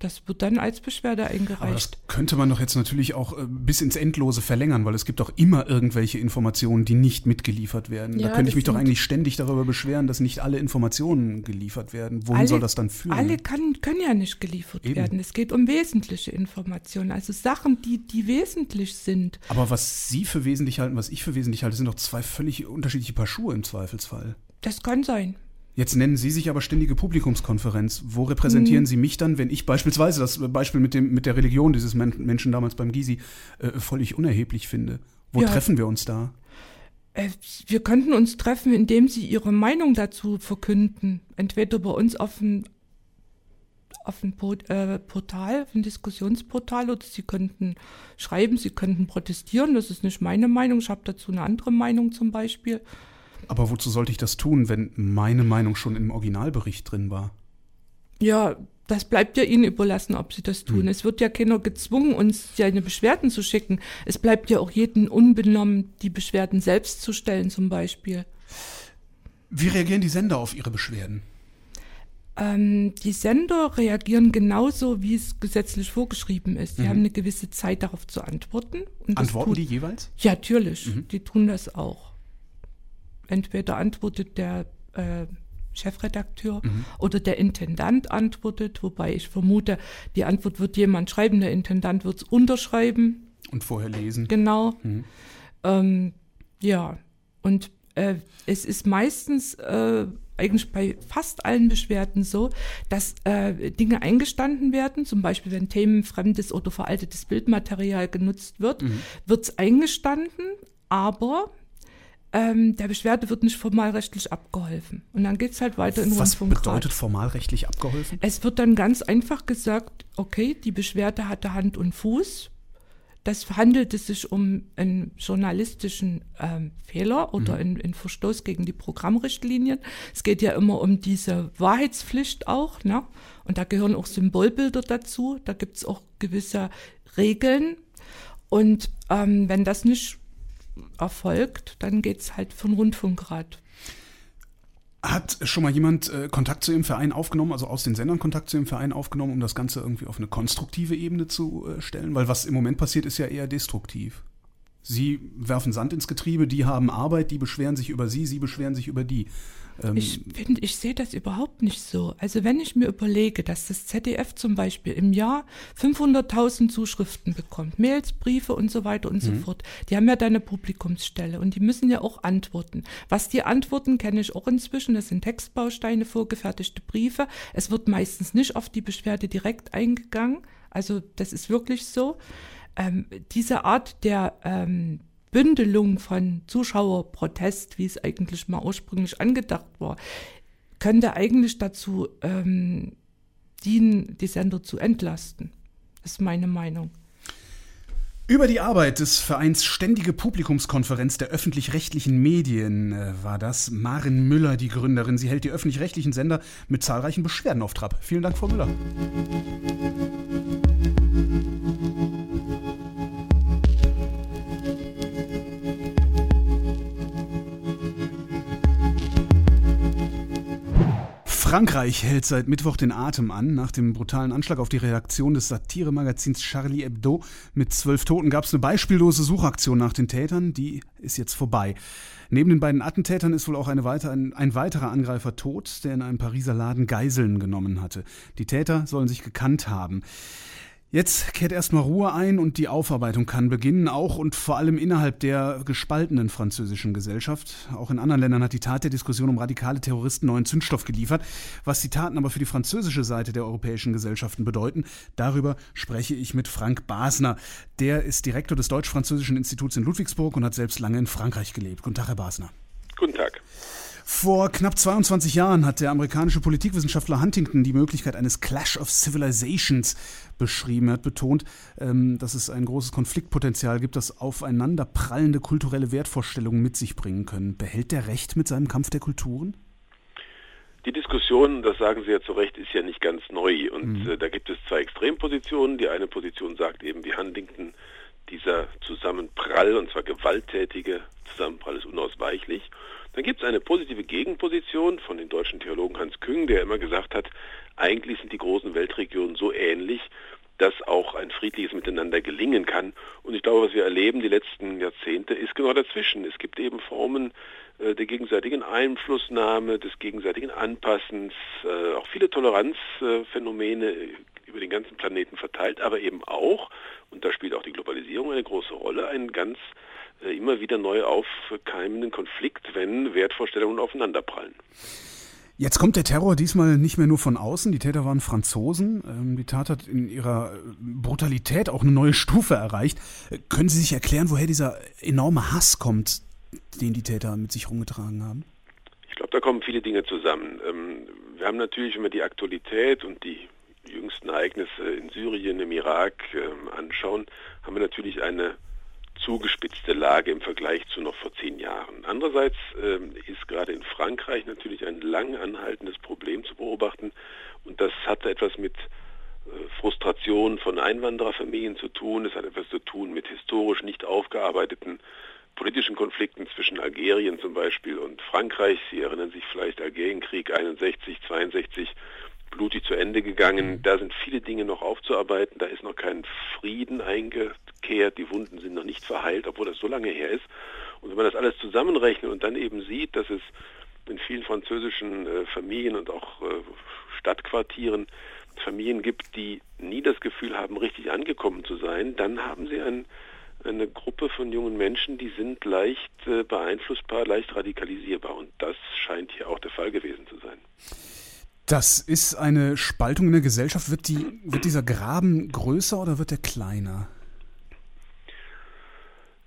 das wird dann als Beschwerde Aber das eingereicht. könnte man doch jetzt natürlich auch äh, bis ins Endlose verlängern, weil es gibt doch immer irgendwelche Informationen, die nicht mitgeliefert werden. Ja, da könnte ich mich doch eigentlich ständig darüber beschweren, dass nicht alle Informationen geliefert werden. Wohin Alle- soll das dann führen? Alle kann, können ja nicht geliefert Eben. werden. Es geht um wesentliche Informationen, also Sachen, die, die wesentlich sind. Aber was Sie für wesentlich halten, was ich für wesentlich halte, sind doch zwei völlig unterschiedliche Paar Schuhe im Zweifelsfall. Das kann sein. Jetzt nennen Sie sich aber ständige Publikumskonferenz. Wo repräsentieren Mhm. Sie mich dann, wenn ich beispielsweise das Beispiel mit, dem, mit der Religion dieses Men Menschen damals beim Gysi äh, völlig unerheblich finde? Wo Ja. treffen wir uns da? Äh, Wir könnten uns treffen, indem Sie Ihre Meinung dazu verkünden. Entweder bei uns auf dem auf Po- äh, Portal, auf ein Diskussionsportal, oder Sie könnten schreiben, Sie könnten protestieren. Das ist nicht meine Meinung. Ich habe dazu eine andere Meinung zum Beispiel. Aber wozu sollte ich das tun, wenn meine Meinung schon im Originalbericht drin war? Ja, das bleibt ja Ihnen überlassen, ob Sie das tun. Es wird ja keiner gezwungen, uns seine Beschwerden zu schicken. Es bleibt ja auch jedem unbenommen, die Beschwerden selbst zu stellen, zum Beispiel. Wie reagieren die Sender auf ihre Beschwerden? Ähm, die Sender reagieren genauso, wie es gesetzlich vorgeschrieben ist. Sie Mhm. haben eine gewisse Zeit darauf zu antworten. Antworten tut- die jeweils? Ja, natürlich. Mhm. Die tun das auch. Entweder antwortet der äh, Chefredakteur Mhm. oder der Intendant antwortet, wobei ich vermute, die Antwort wird jemand schreiben, der Intendant wird es unterschreiben. Und vorher lesen. Genau. Mhm. Ähm, ja, und äh, es ist meistens äh, eigentlich bei fast allen Beschwerden so, dass äh, Dinge eingestanden werden, zum Beispiel wenn themenfremdes oder veraltetes Bildmaterial genutzt wird, Mhm. wird es eingestanden, aber ähm, der Beschwerde wird nicht formalrechtlich abgeholfen. Und dann geht es halt weiter in Was Rundfunkrat. bedeutet formalrechtlich abgeholfen? Es wird dann ganz einfach gesagt, okay, die Beschwerde hatte Hand und Fuß. Das handelte sich um einen journalistischen ähm, Fehler oder Mhm. einen, einen Verstoß gegen die Programmrichtlinien. Es geht ja immer um diese Wahrheitspflicht auch, ne? Und da gehören auch Symbolbilder dazu. Da gibt es auch gewisse Regeln. Und ähm, wenn das nicht erfolgt, dann geht es halt von Rundfunkrat. Hat schon mal jemand äh, Kontakt zu Ihrem Verein aufgenommen, also aus den Sendern Kontakt zu Ihrem Verein aufgenommen, um das Ganze irgendwie auf eine konstruktive Ebene zu äh, stellen? Weil was im Moment passiert, ist ja eher destruktiv. Sie werfen Sand ins Getriebe, die haben Arbeit, die beschweren sich über Sie, Sie beschweren sich über die. Ähm, Ich finde, ich sehe das überhaupt nicht so. Also wenn ich mir überlege, dass das ZDF zum Beispiel im Jahr 500.000 Zuschriften bekommt, Mails, Briefe und so weiter und so Mhm. fort, die haben ja da eine Publikumsstelle und die müssen ja auch antworten. Was die antworten, kenne ich auch inzwischen. Das sind Textbausteine, vorgefertigte Briefe. Es wird meistens nicht auf die Beschwerde direkt eingegangen. Also das ist wirklich so. Ähm, diese Art der ähm, Bündelung von Zuschauerprotest, wie es eigentlich mal ursprünglich angedacht war, könnte eigentlich dazu ähm, dienen, die Sender zu entlasten. Das ist meine Meinung. Über die Arbeit des Vereins Ständige Publikumskonferenz der öffentlich-rechtlichen Medien äh, war das. Maren Müller, die Gründerin. Sie hält die öffentlich-rechtlichen Sender mit zahlreichen Beschwerden auf Trab. Vielen Dank, Frau Müller. Frankreich hält seit Mittwoch den Atem an. Nach dem brutalen Anschlag auf die Redaktion des Satiremagazins Charlie Hebdo mit zwölf Toten gab es eine beispiellose Suchaktion nach den Tätern. Die ist jetzt vorbei. Neben den beiden Attentätern ist wohl auch weiter, ein, ein weiterer Angreifer tot, der in einem Pariser Laden Geiseln genommen hatte. Die Täter sollen sich gekannt haben. Jetzt kehrt erstmal Ruhe ein und die Aufarbeitung kann beginnen, auch und vor allem innerhalb der gespaltenen französischen Gesellschaft. Auch in anderen Ländern hat die Tat der Diskussion um radikale Terroristen neuen Zündstoff geliefert. Was die Taten aber für die französische Seite der europäischen Gesellschaften bedeuten, darüber spreche ich mit Frank Basner. Der ist Direktor des Deutsch-Französischen Instituts in Ludwigsburg und hat selbst lange in Frankreich gelebt. Guten Tag, Herr Basner. Guten Tag. Vor knapp 22 Jahren hat der amerikanische Politikwissenschaftler Huntington die Möglichkeit eines Clash of Civilizations beschrieben. Er hat betont, ähm, dass es ein großes Konfliktpotenzial gibt, das aufeinanderprallende kulturelle Wertvorstellungen mit sich bringen können. Behält der Recht mit seinem Kampf der Kulturen? Die Diskussion, das sagen Sie ja zu Recht, ist ja nicht ganz neu. Und Mhm. äh, da gibt es zwei Extrempositionen. Die eine Position sagt eben wie Huntington, dieser Zusammenprall, und zwar gewalttätige Zusammenprall ist unausweichlich. Dann gibt es eine positive Gegenposition von dem deutschen Theologen Hans Küng, der immer gesagt hat, eigentlich sind die großen Weltregionen so ähnlich, dass auch ein friedliches Miteinander gelingen kann. Und ich glaube, was wir erleben die letzten Jahrzehnte, ist genau dazwischen. Es gibt eben Formen äh, der gegenseitigen Einflussnahme, des gegenseitigen Anpassens, äh, auch viele Toleranzphänomene äh, über den ganzen Planeten verteilt, aber eben auch, und da spielt auch die Globalisierung eine große Rolle, einen ganz immer wieder neu aufkeimenden Konflikt, wenn Wertvorstellungen aufeinanderprallen. Jetzt kommt der Terror diesmal nicht mehr nur von außen. Die Täter waren Franzosen. Ähm, Die Tat hat in ihrer Brutalität auch eine neue Stufe erreicht. Äh, Können Sie sich erklären, woher dieser enorme Hass kommt, den die Täter mit sich rumgetragen haben? Ich glaube, da kommen viele Dinge zusammen. Ähm, Wir haben natürlich, wenn wir die Aktualität und die jüngsten Ereignisse in Syrien, im Irak ähm, anschauen, haben wir natürlich eine zugespitzte Lage im Vergleich zu noch vor zehn Jahren. Andererseits ähm, ist gerade in Frankreich natürlich ein lang anhaltendes Problem zu beobachten und das hat etwas mit äh, Frustration von Einwandererfamilien zu tun, es hat etwas zu tun mit historisch nicht aufgearbeiteten politischen Konflikten zwischen Algerien zum Beispiel und Frankreich. Sie erinnern sich vielleicht Algerienkrieg 61, 62, blutig zu Ende gegangen. Da sind viele Dinge noch aufzuarbeiten. Da ist noch kein Frieden eingekehrt. Die Wunden sind noch nicht verheilt, obwohl das so lange her ist. Und wenn man das alles zusammenrechnet und dann eben sieht, dass es in vielen französischen äh, Familien und auch äh, Stadtquartieren Familien gibt, die nie das Gefühl haben, richtig angekommen zu sein, dann haben sie ein, eine Gruppe von jungen Menschen, die sind leicht äh, beeinflussbar, leicht radikalisierbar. Und das scheint hier auch der Fall gewesen zu sein. Das ist eine Spaltung in der Gesellschaft. Wird, die, wird dieser Graben größer oder wird er kleiner?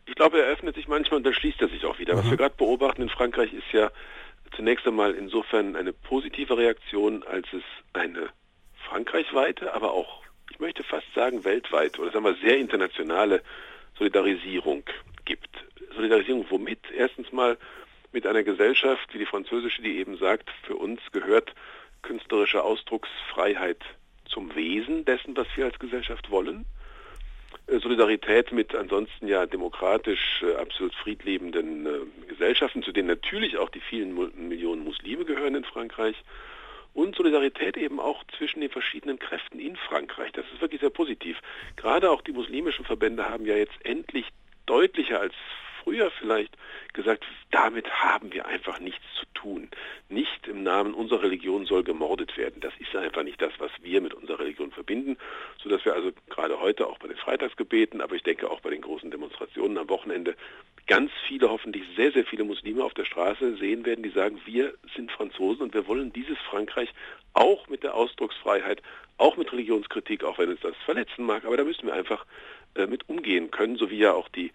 Ich glaube, er öffnet sich manchmal und dann schließt er sich auch wieder. Was wir gerade beobachten in Frankreich ist ja zunächst einmal insofern eine positive Reaktion, als es eine frankreichweite, aber auch, ich möchte fast sagen, weltweite oder sagen wir sehr internationale Solidarisierung gibt. Solidarisierung womit? Erstens mal mit einer Gesellschaft wie die französische, die eben sagt, für uns gehört künstlerische Ausdrucksfreiheit zum Wesen dessen, was wir als Gesellschaft wollen. Äh, Solidarität mit ansonsten ja demokratisch äh, absolut friedlebenden äh, Gesellschaften, zu denen natürlich auch die vielen Millionen Muslime gehören in Frankreich. Und Solidarität eben auch zwischen den verschiedenen Kräften in Frankreich. Das ist wirklich sehr positiv. Gerade auch die muslimischen Verbände haben ja jetzt endlich deutlicher als früher vielleicht gesagt, damit haben wir einfach nichts zu tun. Nicht im Namen unserer Religion soll gemordet werden. Das ist einfach nicht das, was wir mit unserer Religion verbinden, sodass wir also gerade heute auch bei den Freitagsgebeten, aber ich denke auch bei den großen Demonstrationen am Wochenende ganz viele, hoffentlich sehr, sehr viele Muslime auf der Straße sehen werden, die sagen, wir sind Franzosen und wir wollen dieses Frankreich auch mit der Ausdrucksfreiheit, auch mit Religionskritik, auch wenn es das verletzen mag, aber da müssen wir einfach äh, mit umgehen können, so wie ja auch die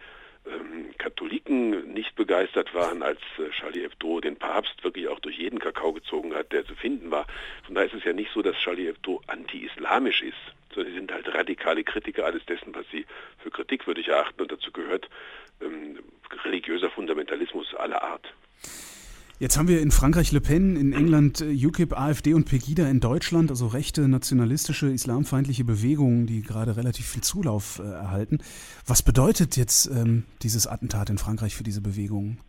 ähm, Katholiken nicht begeistert waren, als äh, Charlie Hebdo den Papst wirklich auch durch jeden Kakao gezogen hat, der zu finden war. Von daher ist es ja nicht so, dass Charlie Hebdo anti-islamisch ist, sondern sie sind halt radikale Kritiker alles dessen, was sie für kritikwürdig erachten und dazu gehört ähm, religiöser Fundamentalismus aller Art. Jetzt haben wir in Frankreich Le Pen, in England äh, UKIP, AfD und Pegida in Deutschland, also rechte, nationalistische, islamfeindliche Bewegungen, die gerade relativ viel Zulauf äh, erhalten. Was bedeutet jetzt ähm, dieses Attentat in Frankreich für diese Bewegungen?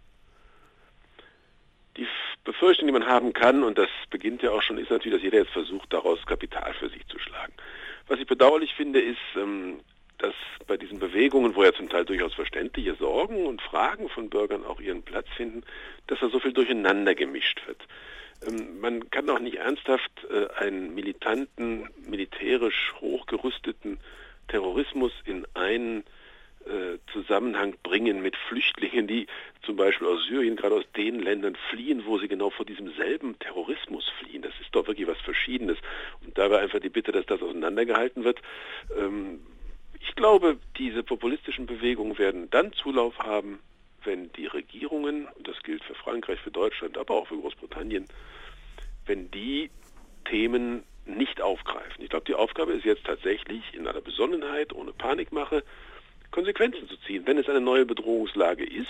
Die Befürchtung, die man haben kann, und das beginnt ja auch schon, ist natürlich, dass jeder jetzt versucht, daraus Kapital für sich zu schlagen. Was ich bedauerlich finde, ist, ähm, dass bei diesen Bewegungen, wo ja zum Teil durchaus verständliche Sorgen und Fragen von Bürgern auch ihren Platz finden, dass da so viel durcheinander gemischt wird. Ähm, man kann auch nicht ernsthaft äh, einen militanten, militärisch hochgerüsteten Terrorismus in einen äh, Zusammenhang bringen mit Flüchtlingen, die zum Beispiel aus Syrien, gerade aus den Ländern fliehen, wo sie genau vor diesem selben Terrorismus fliehen. Das ist doch wirklich was Verschiedenes. Und da war einfach die Bitte, dass das auseinandergehalten wird. Ich glaube, diese populistischen Bewegungen werden dann Zulauf haben, wenn die Regierungen, und das gilt für Frankreich, für Deutschland, aber auch für Großbritannien, wenn die Themen nicht aufgreifen. Ich glaube, die Aufgabe ist jetzt tatsächlich in einer Besonnenheit, ohne Panikmache, Konsequenzen zu ziehen. Wenn es eine neue Bedrohungslage ist,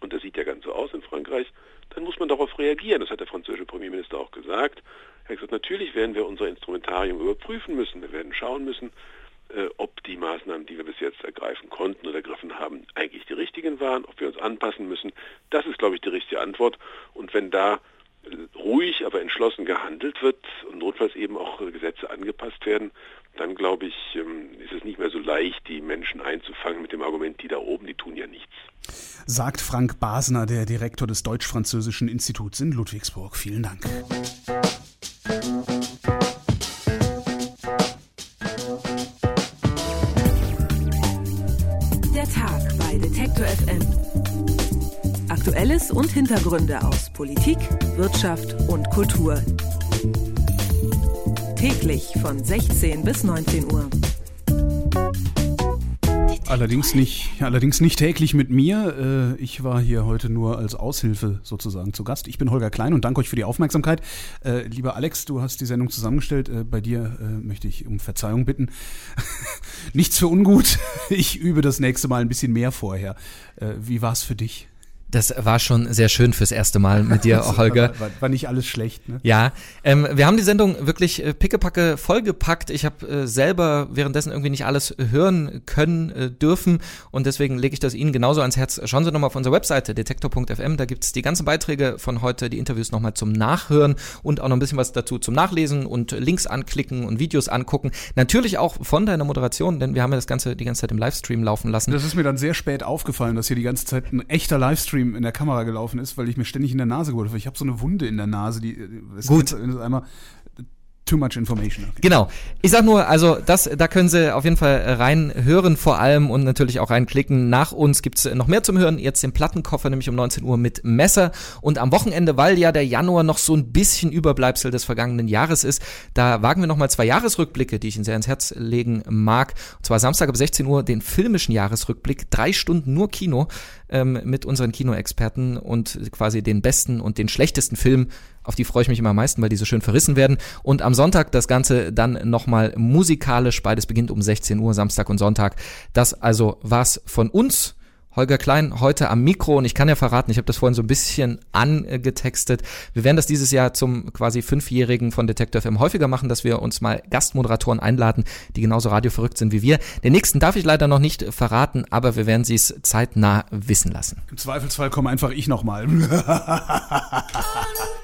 und das sieht ja ganz so aus in Frankreich, dann muss man darauf reagieren. Das hat der französische Premierminister auch gesagt. Er hat gesagt, natürlich werden wir unser Instrumentarium überprüfen müssen. Wir werden schauen müssen, ob die Maßnahmen, die wir bis jetzt ergreifen konnten oder ergriffen haben, eigentlich die richtigen waren, ob wir uns anpassen müssen. Das ist, glaube ich, die richtige Antwort. Und wenn da äh, ruhig, aber entschlossen gehandelt wird und notfalls eben auch äh, Gesetze angepasst werden, dann glaube ich, ähm, ist es nicht mehr so leicht, die Menschen einzufangen mit dem Argument, die da oben, die tun ja nichts. Sagt Frank Basner, der Direktor des Deutsch-Französischen Instituts in Ludwigsburg. Vielen Dank. Detektor FM. Aktuelles und Hintergründe aus Politik, Wirtschaft und Kultur. Täglich von 16 bis 19 Uhr. Allerdings nicht, allerdings nicht täglich mit mir. Äh, Ich war hier heute nur als Aushilfe sozusagen zu Gast. Ich bin Holger Klein und danke euch für die Aufmerksamkeit. Äh, Lieber Alex, du hast die Sendung zusammengestellt. Äh, Bei dir möchte ich um Verzeihung bitten. Nichts für ungut. Ich übe das nächste Mal ein bisschen mehr vorher. Wie war es für dich? Das war schon sehr schön fürs erste Mal mit dir, Holger. War, war, war nicht alles schlecht, ne? Ja, ähm, wir haben die Sendung wirklich äh, pickepacke vollgepackt. Ich habe äh, selber währenddessen irgendwie nicht alles hören können, äh, dürfen und deswegen lege ich das Ihnen genauso ans Herz. Schauen Sie nochmal auf unserer Webseite detektor.fm, da gibt's die ganzen Beiträge von heute, die Interviews nochmal zum Nachhören und auch noch ein bisschen was dazu zum Nachlesen und Links anklicken und Videos angucken. Natürlich auch von deiner Moderation, denn wir haben ja das Ganze die ganze Zeit im Livestream laufen lassen. Das ist mir dann sehr spät aufgefallen, dass hier die ganze Zeit ein echter Livestream in der Kamera gelaufen ist, weil ich mir ständig in der Nase geholt habe. Ich habe so eine Wunde in der Nase, die es Gut. ist einmal too much information. Genau. Ich sag nur, also das, da können Sie auf jeden Fall reinhören vor allem und natürlich auch reinklicken. Nach uns gibt's noch mehr zum Hören. Jetzt den Plattenkoffer, nämlich um 19 Uhr mit Messer. Und am Wochenende, weil ja der Januar noch so ein bisschen Überbleibsel des vergangenen Jahres ist, da wagen wir nochmal zwei Jahresrückblicke, die ich Ihnen sehr ins Herz legen mag. Und zwar Samstag ab 16 Uhr den filmischen Jahresrückblick. Drei Stunden nur Kino ähm, mit unseren Kinoexperten und quasi den besten und den schlechtesten Film. Auf die freue ich mich immer am meisten, weil die so schön verrissen werden. Und am Sonntag das Ganze dann nochmal musikalisch. Beides beginnt um 16 Uhr, Samstag und Sonntag. Das also war's von uns. Holger Klein heute am Mikro und ich kann ja verraten, ich habe das vorhin so ein bisschen angetextet. Wir werden das dieses Jahr zum quasi fünfjährigen von Detector FM häufiger machen, dass wir uns mal Gastmoderatoren einladen, die genauso radioverrückt sind wie wir. Den nächsten darf ich leider noch nicht verraten, aber wir werden sie es zeitnah wissen lassen. Im Zweifelsfall komme einfach ich nochmal.